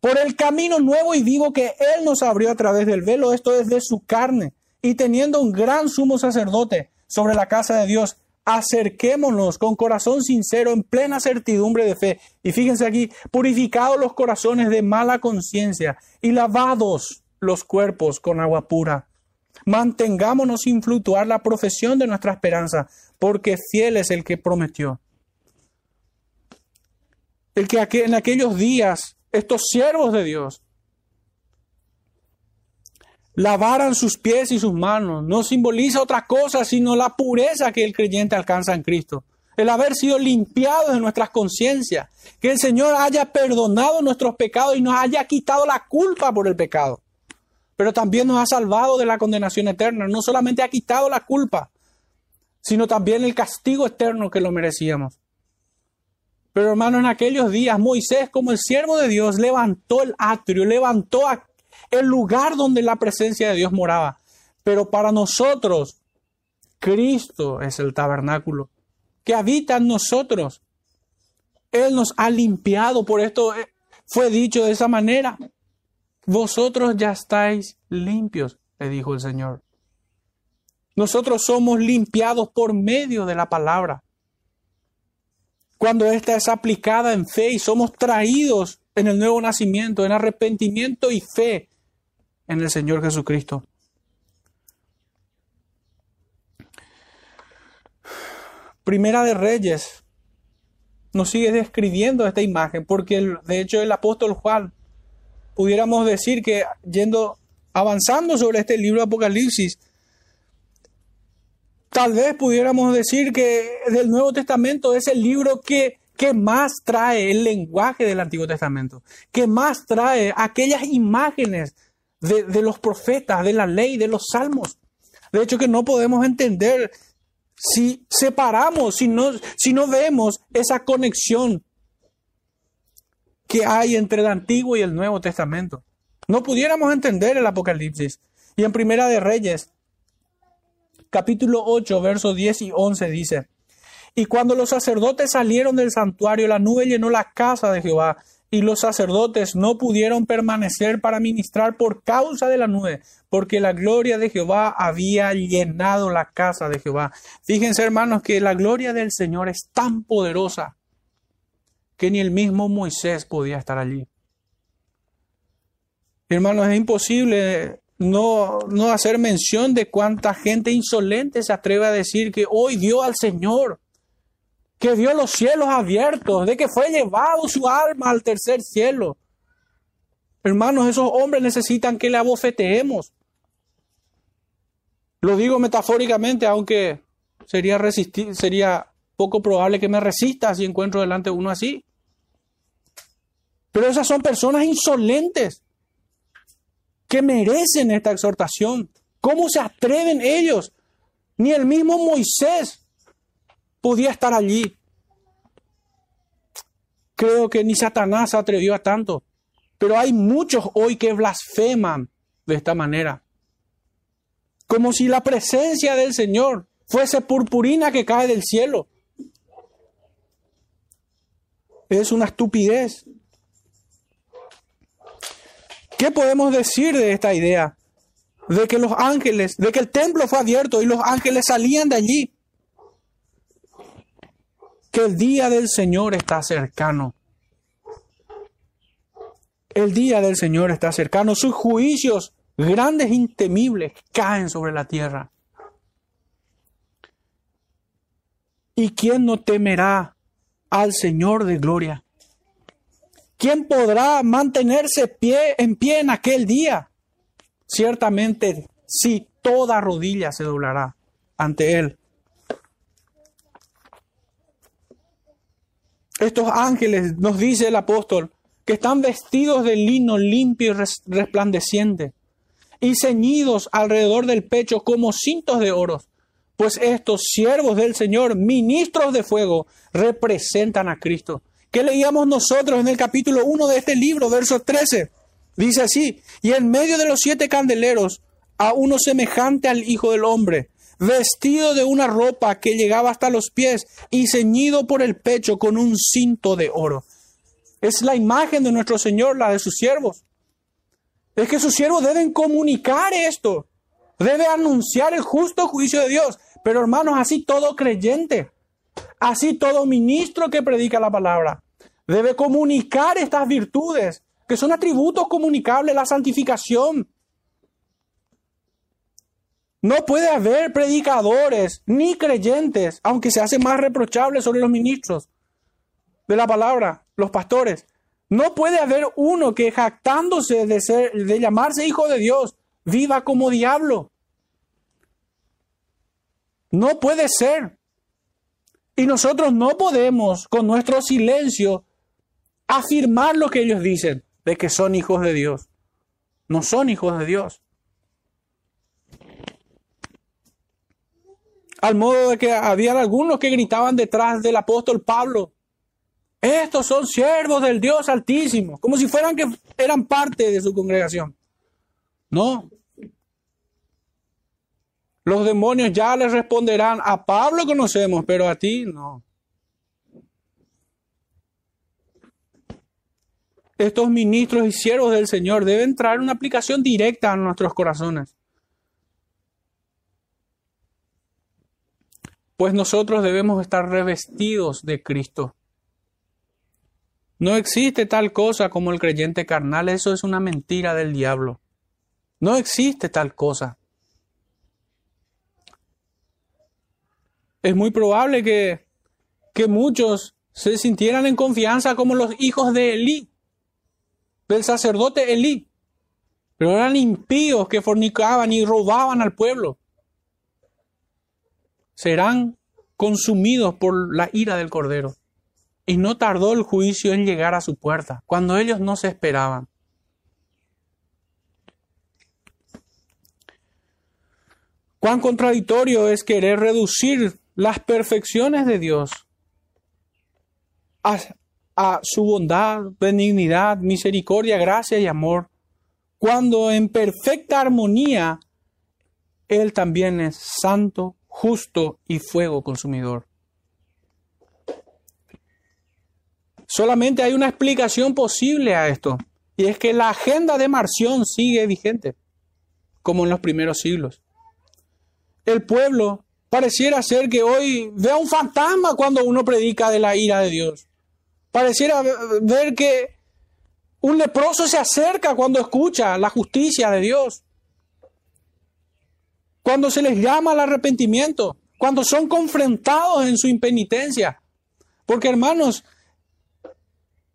por el camino nuevo y vivo que Él nos abrió a través del velo, esto es de su carne, y teniendo un gran sumo sacerdote sobre la casa de Dios, acerquémonos con corazón sincero, en plena certidumbre de fe. Y fíjense aquí, purificados los corazones de mala conciencia y lavados los cuerpos con agua pura. Mantengámonos sin fluctuar la profesión de nuestra esperanza, porque fiel es el que prometió. El que en aquellos días estos siervos de Dios lavaran sus pies y sus manos. No simboliza otra cosa sino la pureza que el creyente alcanza en Cristo. El haber sido limpiado de nuestras conciencias. Que el Señor haya perdonado nuestros pecados y nos haya quitado la culpa por el pecado. Pero también nos ha salvado de la condenación eterna. No solamente ha quitado la culpa, sino también el castigo eterno que lo merecíamos. Pero hermano, en aquellos días Moisés, como el siervo de Dios, levantó el atrio, levantó el lugar donde la presencia de Dios moraba. Pero para nosotros, Cristo es el tabernáculo que habita en nosotros. Él nos ha limpiado, por esto eh, fue dicho de esa manera. Vosotros ya estáis limpios, le dijo el Señor. Nosotros somos limpiados por medio de la palabra. Cuando ésta es aplicada en fe y somos traídos en el nuevo nacimiento, en arrepentimiento y fe en el Señor Jesucristo. Primera de Reyes nos sigue describiendo esta imagen, porque de hecho el apóstol Juan, pudiéramos decir que yendo, avanzando sobre este libro de Apocalipsis, tal vez pudiéramos decir que del Nuevo Testamento es el libro que, que más trae el lenguaje del Antiguo Testamento, que más trae aquellas imágenes de, los profetas, de la ley, de los salmos. De hecho que no podemos entender si separamos, si no, si no vemos esa conexión que hay entre el Antiguo y el Nuevo Testamento. No pudiéramos entender el Apocalipsis. Y en Primera de Reyes, capítulo 8, versos 10 y 11 dice, Y cuando los sacerdotes salieron del santuario, la nube llenó la casa de Jehová y los sacerdotes no pudieron permanecer para ministrar por causa de la nube, porque la gloria de Jehová había llenado la casa de Jehová. Fíjense, hermanos, que la gloria del Señor es tan poderosa que ni el mismo Moisés podía estar allí. Hermanos, es imposible no, no hacer mención de cuánta gente insolente se atreve a decir que hoy dio al Señor que vio los cielos abiertos, de que fue llevado su alma al tercer cielo. Hermanos, esos hombres necesitan que le abofeteemos. Lo digo metafóricamente, aunque sería, resistir, sería poco probable que me resista si encuentro delante de uno así. Pero esas son personas insolentes que merecen esta exhortación. ¿Cómo se atreven ellos? Ni el mismo Moisés podía estar allí. Creo que ni Satanás se atrevió a tanto. Pero hay muchos hoy que blasfeman de esta manera. Como si la presencia del Señor fuese purpurina que cae del cielo. Es una estupidez. ¿Qué podemos decir de esta idea? De que los ángeles, de que el templo fue abierto y los ángeles salían de allí que el día del Señor está cercano. El día del Señor está cercano. Sus juicios grandes intemibles caen sobre la tierra. ¿Y quién no temerá al Señor de gloria? ¿Quién podrá mantenerse pie, en pie en aquel día? Ciertamente, si toda rodilla se doblará ante Él. Estos ángeles, nos dice el apóstol, que están vestidos de lino limpio y resplandeciente y ceñidos alrededor del pecho como cintos de oro, pues estos siervos del Señor, ministros de fuego, representan a Cristo. ¿Qué leíamos nosotros en el capítulo 1 de este libro, verso 13? Dice así, y en medio de los siete candeleros, a uno semejante al Hijo del Hombre, vestido de una ropa que llegaba hasta los pies y ceñido por el pecho con un cinto de oro. Es la imagen de nuestro Señor, la de sus siervos. Es que sus siervos deben comunicar esto, debe anunciar el justo juicio de Dios, Pero hermanos, así todo creyente, así todo ministro que predica la palabra, debe comunicar estas virtudes, que son atributos comunicables, la santificación. No puede haber predicadores ni creyentes, aunque se hace más reprochable sobre los ministros de la palabra, los pastores. No puede haber uno que jactándose de ser, de llamarse hijo de Dios, viva como diablo. No puede ser. Y nosotros no podemos, con nuestro silencio, afirmar lo que ellos dicen, de que son hijos de Dios. No son hijos de Dios. Al modo de que habían algunos que gritaban detrás del apóstol Pablo, estos son siervos del Dios Altísimo, como si fueran que eran parte de su congregación. No, los demonios ya les responderán, a Pablo conocemos, pero a ti no. Estos ministros y siervos del Señor deben traer una aplicación directa a nuestros corazones. Pues nosotros debemos estar revestidos de Cristo. No existe tal cosa como el creyente carnal, eso es una mentira del diablo. No existe tal cosa. Es muy probable que, que muchos se sintieran en confianza como los hijos de Elí, del sacerdote Elí. Pero eran impíos que fornicaban y robaban al pueblo. Serán consumidos por la ira del Cordero. Y no tardó el juicio en llegar a su puerta, cuando ellos no se esperaban. Cuán contradictorio es querer reducir las perfecciones de Dios a, su bondad, benignidad, misericordia, gracia y amor, cuando en perfecta armonía Él también es santo, justo y fuego consumidor. Solamente hay una explicación posible a esto, y es que la agenda de Marción sigue vigente, como en los primeros siglos. El pueblo Pareciera ser que hoy vea un fantasma cuando uno predica de la ira de Dios. Pareciera ver que un leproso se acerca cuando escucha la justicia de Dios. Cuando se les llama al arrepentimiento, cuando son confrontados en su impenitencia. Porque hermanos,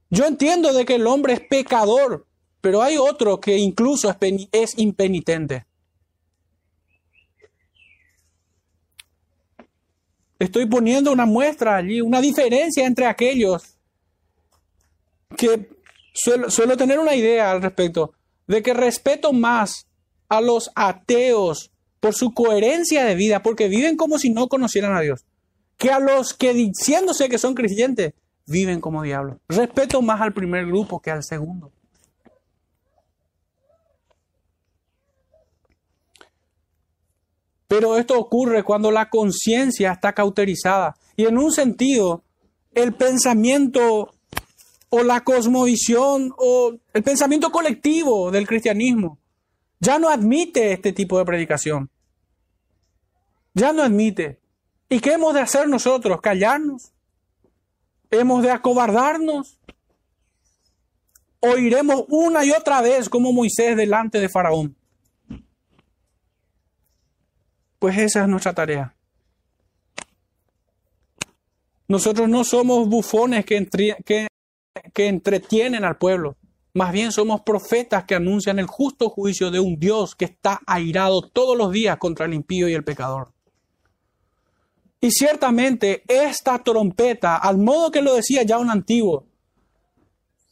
yo entiendo de que el hombre es pecador, pero hay otro que incluso es, impenitente. Estoy poniendo una muestra allí, una diferencia entre aquellos que suelo, tener una idea al respecto, de que respeto más a los ateos por su coherencia de vida, porque viven como si no conocieran a Dios, que a los que diciéndose que son creyentes, viven como diablos. Respeto más al primer grupo que al segundo. Pero esto ocurre cuando la conciencia está cauterizada. Y en un sentido, el pensamiento o la cosmovisión o el pensamiento colectivo del cristianismo ya no admite este tipo de predicación. Ya no admite. ¿Y qué hemos de hacer nosotros? ¿Callarnos? ¿Hemos de acobardarnos? ¿O iremos una y otra vez como Moisés delante de Faraón? Pues esa es nuestra tarea. Nosotros no somos bufones que, que, entretienen al pueblo. Más bien somos profetas que anuncian el justo juicio de un Dios que está airado todos los días contra el impío y el pecador. Y ciertamente esta trompeta, al modo que lo decía ya un antiguo,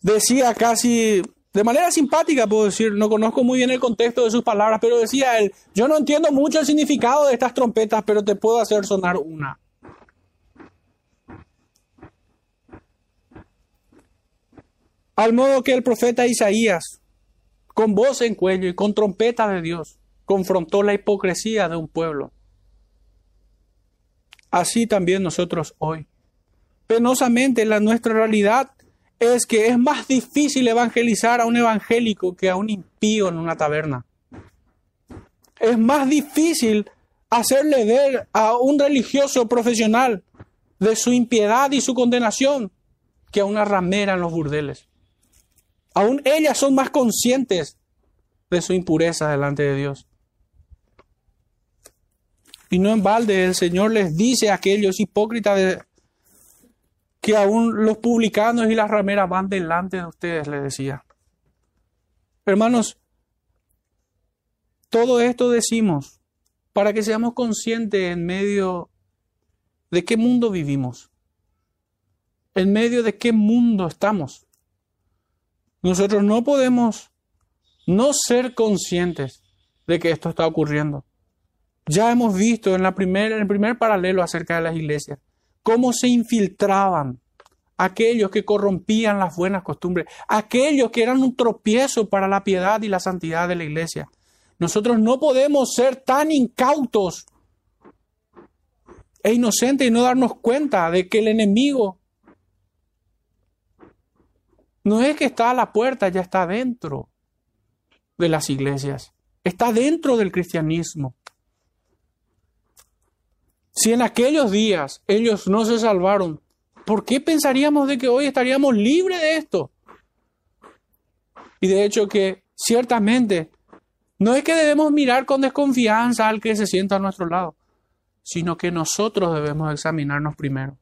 decía casi de manera simpática puedo decir, no conozco muy bien el contexto de sus palabras, pero decía él, yo no entiendo mucho el significado de estas trompetas, pero te puedo hacer sonar una. Al modo que el profeta Isaías, con voz en cuello y con trompeta de Dios, confrontó la hipocresía de un pueblo. Así también nosotros hoy. Penosamente la nuestra realidad es que es más difícil evangelizar a un evangélico que a un impío en una taberna. Es más difícil hacerle ver a un religioso profesional de su impiedad y su condenación que a una ramera en los burdeles. Aún ellas son más conscientes de su impureza delante de Dios. Y no en balde el Señor les dice a aquellos hipócritas de, que aún los publicanos y las rameras van delante de ustedes, les decía. Hermanos, todo esto decimos para que seamos conscientes en medio de qué mundo vivimos, en medio de qué mundo estamos. Nosotros no podemos no ser conscientes de que esto está ocurriendo. Ya hemos visto en, la en el primer paralelo acerca de las iglesias cómo se infiltraban aquellos que corrompían las buenas costumbres, aquellos que eran un tropiezo para la piedad y la santidad de la iglesia. Nosotros no podemos ser tan incautos e inocentes y no darnos cuenta de que el enemigo no es que está a la puerta, ya está dentro de las iglesias, está dentro del cristianismo. Si en aquellos días ellos no se salvaron, ¿por qué pensaríamos de que hoy estaríamos libres de esto? Y de hecho que ciertamente no es que debemos mirar con desconfianza al que se sienta a nuestro lado, sino que nosotros debemos examinarnos primero.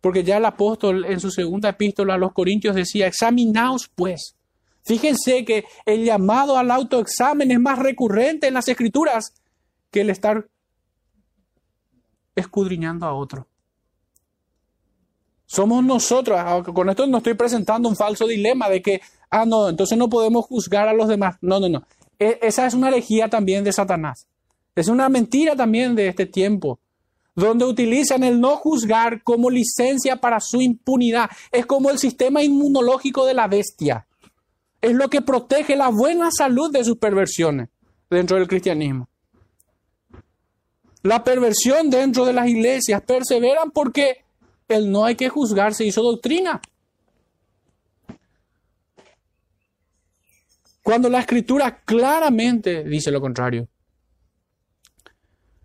Porque ya el apóstol en su segunda epístola a los Corintios decía, examinaos pues. Fíjense que el llamado al autoexamen es más recurrente en las escrituras que el estar escudriñando a otro. Somos nosotros, con esto no estoy presentando un falso dilema de que, ah, no, entonces no podemos juzgar a los demás. No, no, no. E, esa es una herejía también de Satanás. Es una mentira también de este tiempo, donde utilizan el no juzgar como licencia para su impunidad. Es como el sistema inmunológico de la bestia. Es lo que protege la buena salud de sus perversiones dentro del cristianismo. La perversión dentro de las iglesias perseveran porque el no hay que juzgar se hizo doctrina. Cuando la escritura claramente dice lo contrario.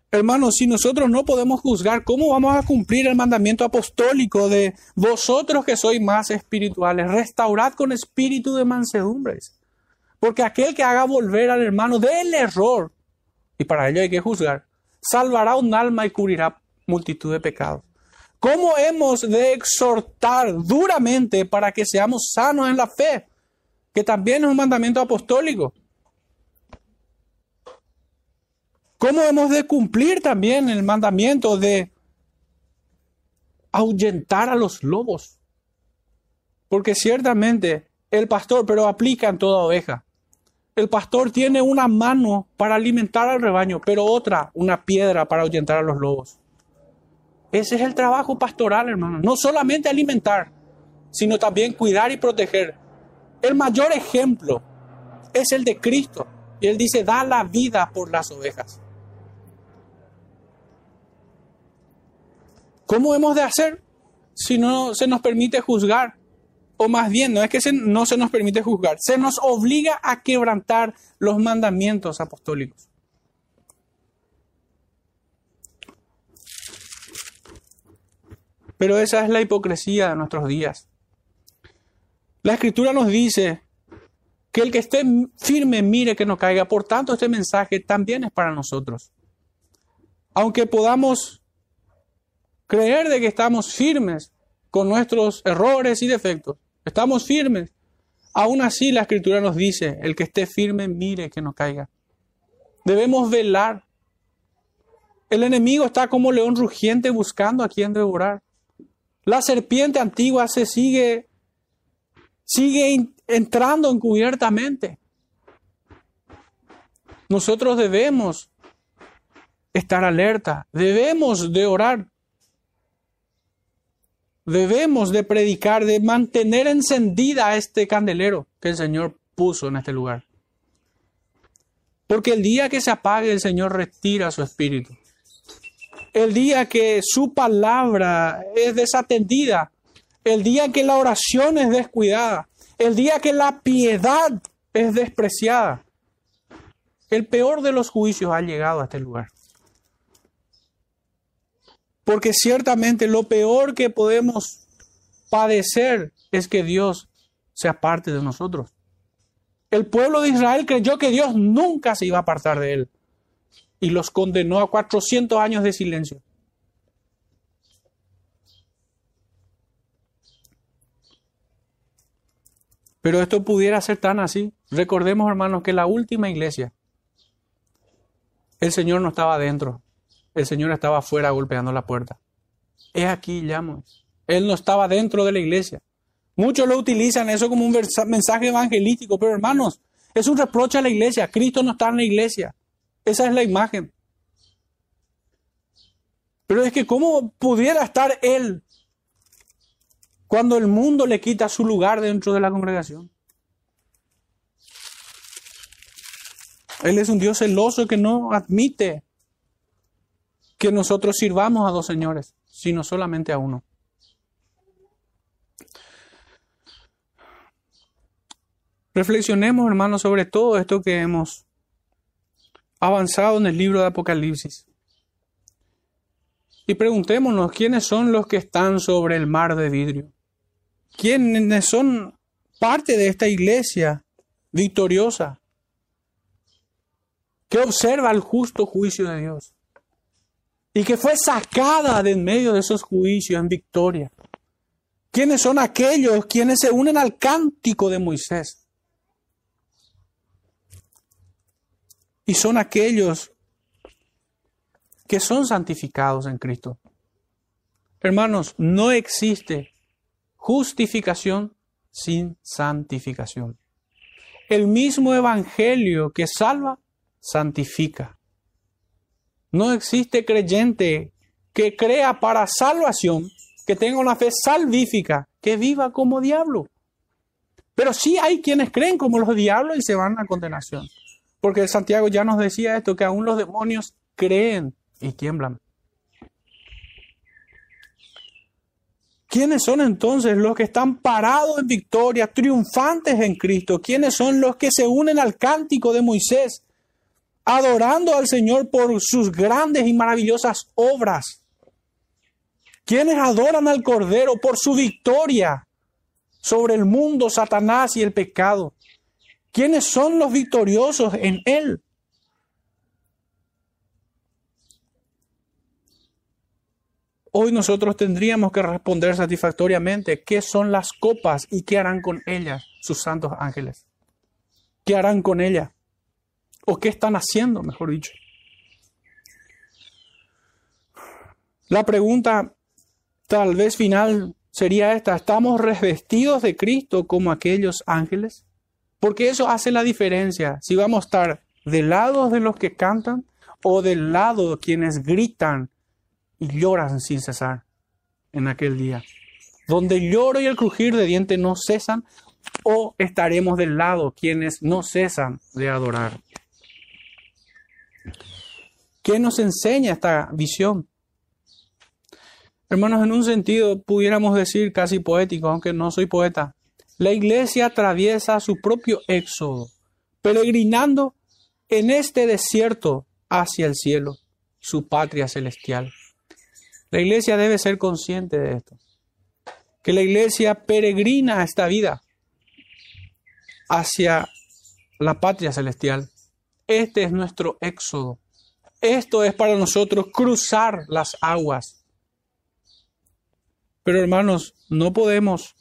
Hermanos, si nosotros no podemos juzgar, ¿cómo vamos a cumplir el mandamiento apostólico de vosotros que sois más espirituales? Restaurad con espíritu de mansedumbres. Porque aquel que haga volver al hermano del error, y para ello hay que juzgar, salvará un alma y cubrirá multitud de pecados. ¿Cómo hemos de exhortar duramente para que seamos sanos en la fe? Que también es un mandamiento apostólico. ¿Cómo hemos de cumplir también el mandamiento de ahuyentar a los lobos? Porque ciertamente el pastor, pero aplica en toda oveja. El pastor tiene una mano para alimentar al rebaño, pero otra, una piedra para ahuyentar a los lobos. Ese es el trabajo pastoral, hermano. No solamente alimentar, sino también cuidar y proteger. El mayor ejemplo es el de Cristo. Y Él dice, da la vida por las ovejas. ¿Cómo hemos de hacer si no se nos permite juzgar? O más bien, no es que no se nos permite juzgar, se nos obliga a quebrantar los mandamientos apostólicos. Pero esa es la hipocresía de nuestros días. La escritura nos dice que el que esté firme mire que no caiga. Por tanto, este mensaje también es para nosotros. Aunque podamos creer de que estamos firmes con nuestros errores y defectos, estamos firmes. Aún así la escritura nos dice, el que esté firme mire que no caiga. Debemos velar. El enemigo está como león rugiente buscando a quien devorar. La serpiente antigua se sigue, sigue entrando encubiertamente. Nosotros debemos estar alerta, debemos de orar, debemos de predicar, de mantener encendida este candelero que el Señor puso en este lugar. Porque el día que se apague el Señor retira su espíritu el día que su palabra es desatendida, el día que la oración es descuidada, el día que la piedad es despreciada. El peor de los juicios ha llegado a este lugar. Porque ciertamente lo peor que podemos padecer es que Dios sea parte de nosotros. El pueblo de Israel creyó que Dios nunca se iba a apartar de él y los condenó a 400 años de silencio. Pero esto pudiera ser tan así. Recordemos, hermanos, que la última iglesia, el Señor no estaba adentro, el Señor estaba afuera golpeando la puerta. Es aquí, llamo. Él no estaba dentro de la iglesia. Muchos lo utilizan eso como un mensaje evangelístico, pero hermanos, es un reproche a la iglesia. Cristo no está en la iglesia. Esa es la imagen. Pero es que ¿cómo pudiera estar Él cuando el mundo le quita su lugar dentro de la congregación? Él es un Dios celoso que no admite que nosotros sirvamos a dos señores, sino solamente a uno. Reflexionemos, hermanos, sobre todo esto que hemos avanzado en el libro de Apocalipsis. Y preguntémonos quiénes son los que están sobre el mar de vidrio. ¿Quiénes son parte de esta iglesia victoriosa que observa el justo juicio de Dios y que fue sacada de en medio de esos juicios en victoria? ¿Quiénes son aquellos quienes se unen al cántico de Moisés? y son aquellos que son santificados en Cristo. Hermanos, no existe justificación sin santificación. El mismo evangelio que salva, santifica. No existe creyente que crea para salvación, que tenga una fe salvífica, que viva como diablo. Pero sí hay quienes creen como los diablos y se van a condenación. Porque Santiago ya nos decía esto, que aún los demonios creen y tiemblan. ¿Quiénes son entonces los que están parados en victoria, triunfantes en Cristo? ¿Quiénes son los que se unen al cántico de Moisés, adorando al Señor por sus grandes y maravillosas obras? ¿Quiénes adoran al Cordero por su victoria sobre el mundo, Satanás y el pecado? ¿Quiénes son los victoriosos en Él? Hoy nosotros tendríamos que responder satisfactoriamente qué son las copas y qué harán con ellas sus santos ángeles. ¿Qué harán con ellas? ¿O qué están haciendo, mejor dicho? La pregunta tal vez final sería esta, ¿estamos revestidos de Cristo como aquellos ángeles? Porque eso hace la diferencia. Si vamos a estar del lado de los que cantan o del lado de quienes gritan y lloran sin cesar en aquel día. Donde el lloro y el crujir de dientes no cesan o estaremos del lado quienes no cesan de adorar. ¿Qué nos enseña esta visión? Hermanos, en un sentido pudiéramos decir casi poético, aunque no soy poeta, la iglesia atraviesa su propio éxodo, peregrinando en este desierto hacia el cielo, su patria celestial. La iglesia debe ser consciente de esto, que la iglesia peregrina esta vida hacia la patria celestial. Este es nuestro éxodo. Esto es para nosotros cruzar las aguas. Pero hermanos, no podemos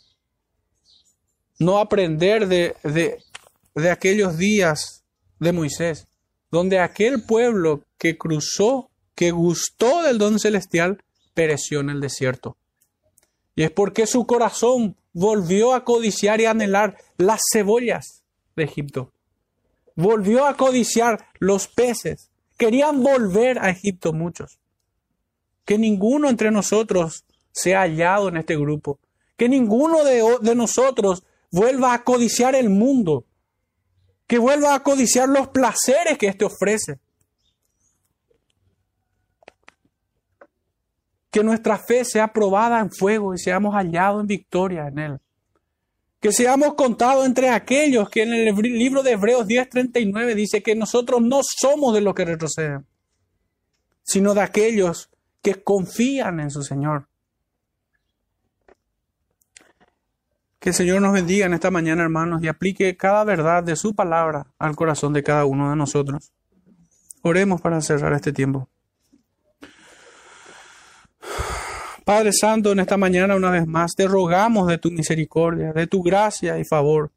no aprender de, de, aquellos días de Moisés, donde aquel pueblo que cruzó, que gustó del don celestial, pereció en el desierto. Y es porque su corazón volvió a codiciar y anhelar las cebollas de Egipto. Volvió a codiciar los peces. Querían volver a Egipto muchos. Que ninguno entre nosotros sea hallado en este grupo. Que ninguno de, de nosotros vuelva a codiciar el mundo, que vuelva a codiciar los placeres que éste ofrece. Que nuestra fe sea probada en fuego y seamos hallados en victoria en él. Que seamos contados entre aquellos que en el libro de Hebreos 10:39 dice que nosotros no somos de los que retroceden, sino de aquellos que confían en su Señor. Que el Señor nos bendiga en esta mañana, hermanos, y aplique cada verdad de su palabra al corazón de cada uno de nosotros. Oremos para cerrar este tiempo. Padre Santo, en esta mañana una vez más te rogamos de tu misericordia, de tu gracia y favor.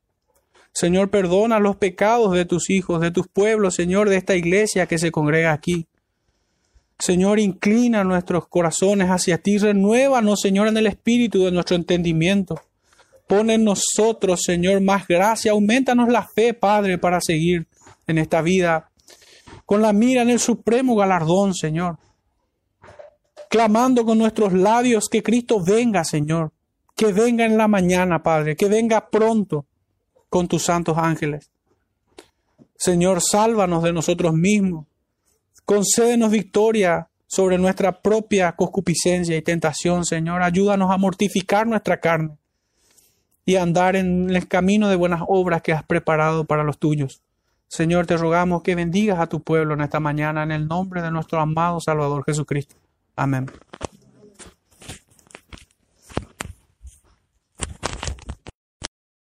Señor, perdona los pecados de tus hijos, de tus pueblos, Señor, de esta iglesia que se congrega aquí. Señor, inclina nuestros corazones hacia ti, renuévanos, Señor, en el espíritu de nuestro entendimiento. Pon en nosotros, Señor, más gracia, aumentanos la fe, Padre, para seguir en esta vida, con la mira en el supremo galardón, Señor. Clamando con nuestros labios que Cristo venga, Señor, que venga en la mañana, Padre, que venga pronto con tus santos ángeles. Señor, sálvanos de nosotros mismos. Concédenos victoria sobre nuestra propia concupiscencia y tentación, Señor. Ayúdanos a mortificar nuestra carne y a andar en el camino de buenas obras que has preparado para los tuyos. Señor, te rogamos que bendigas a tu pueblo en esta mañana en el nombre de nuestro amado Salvador Jesucristo. Amém.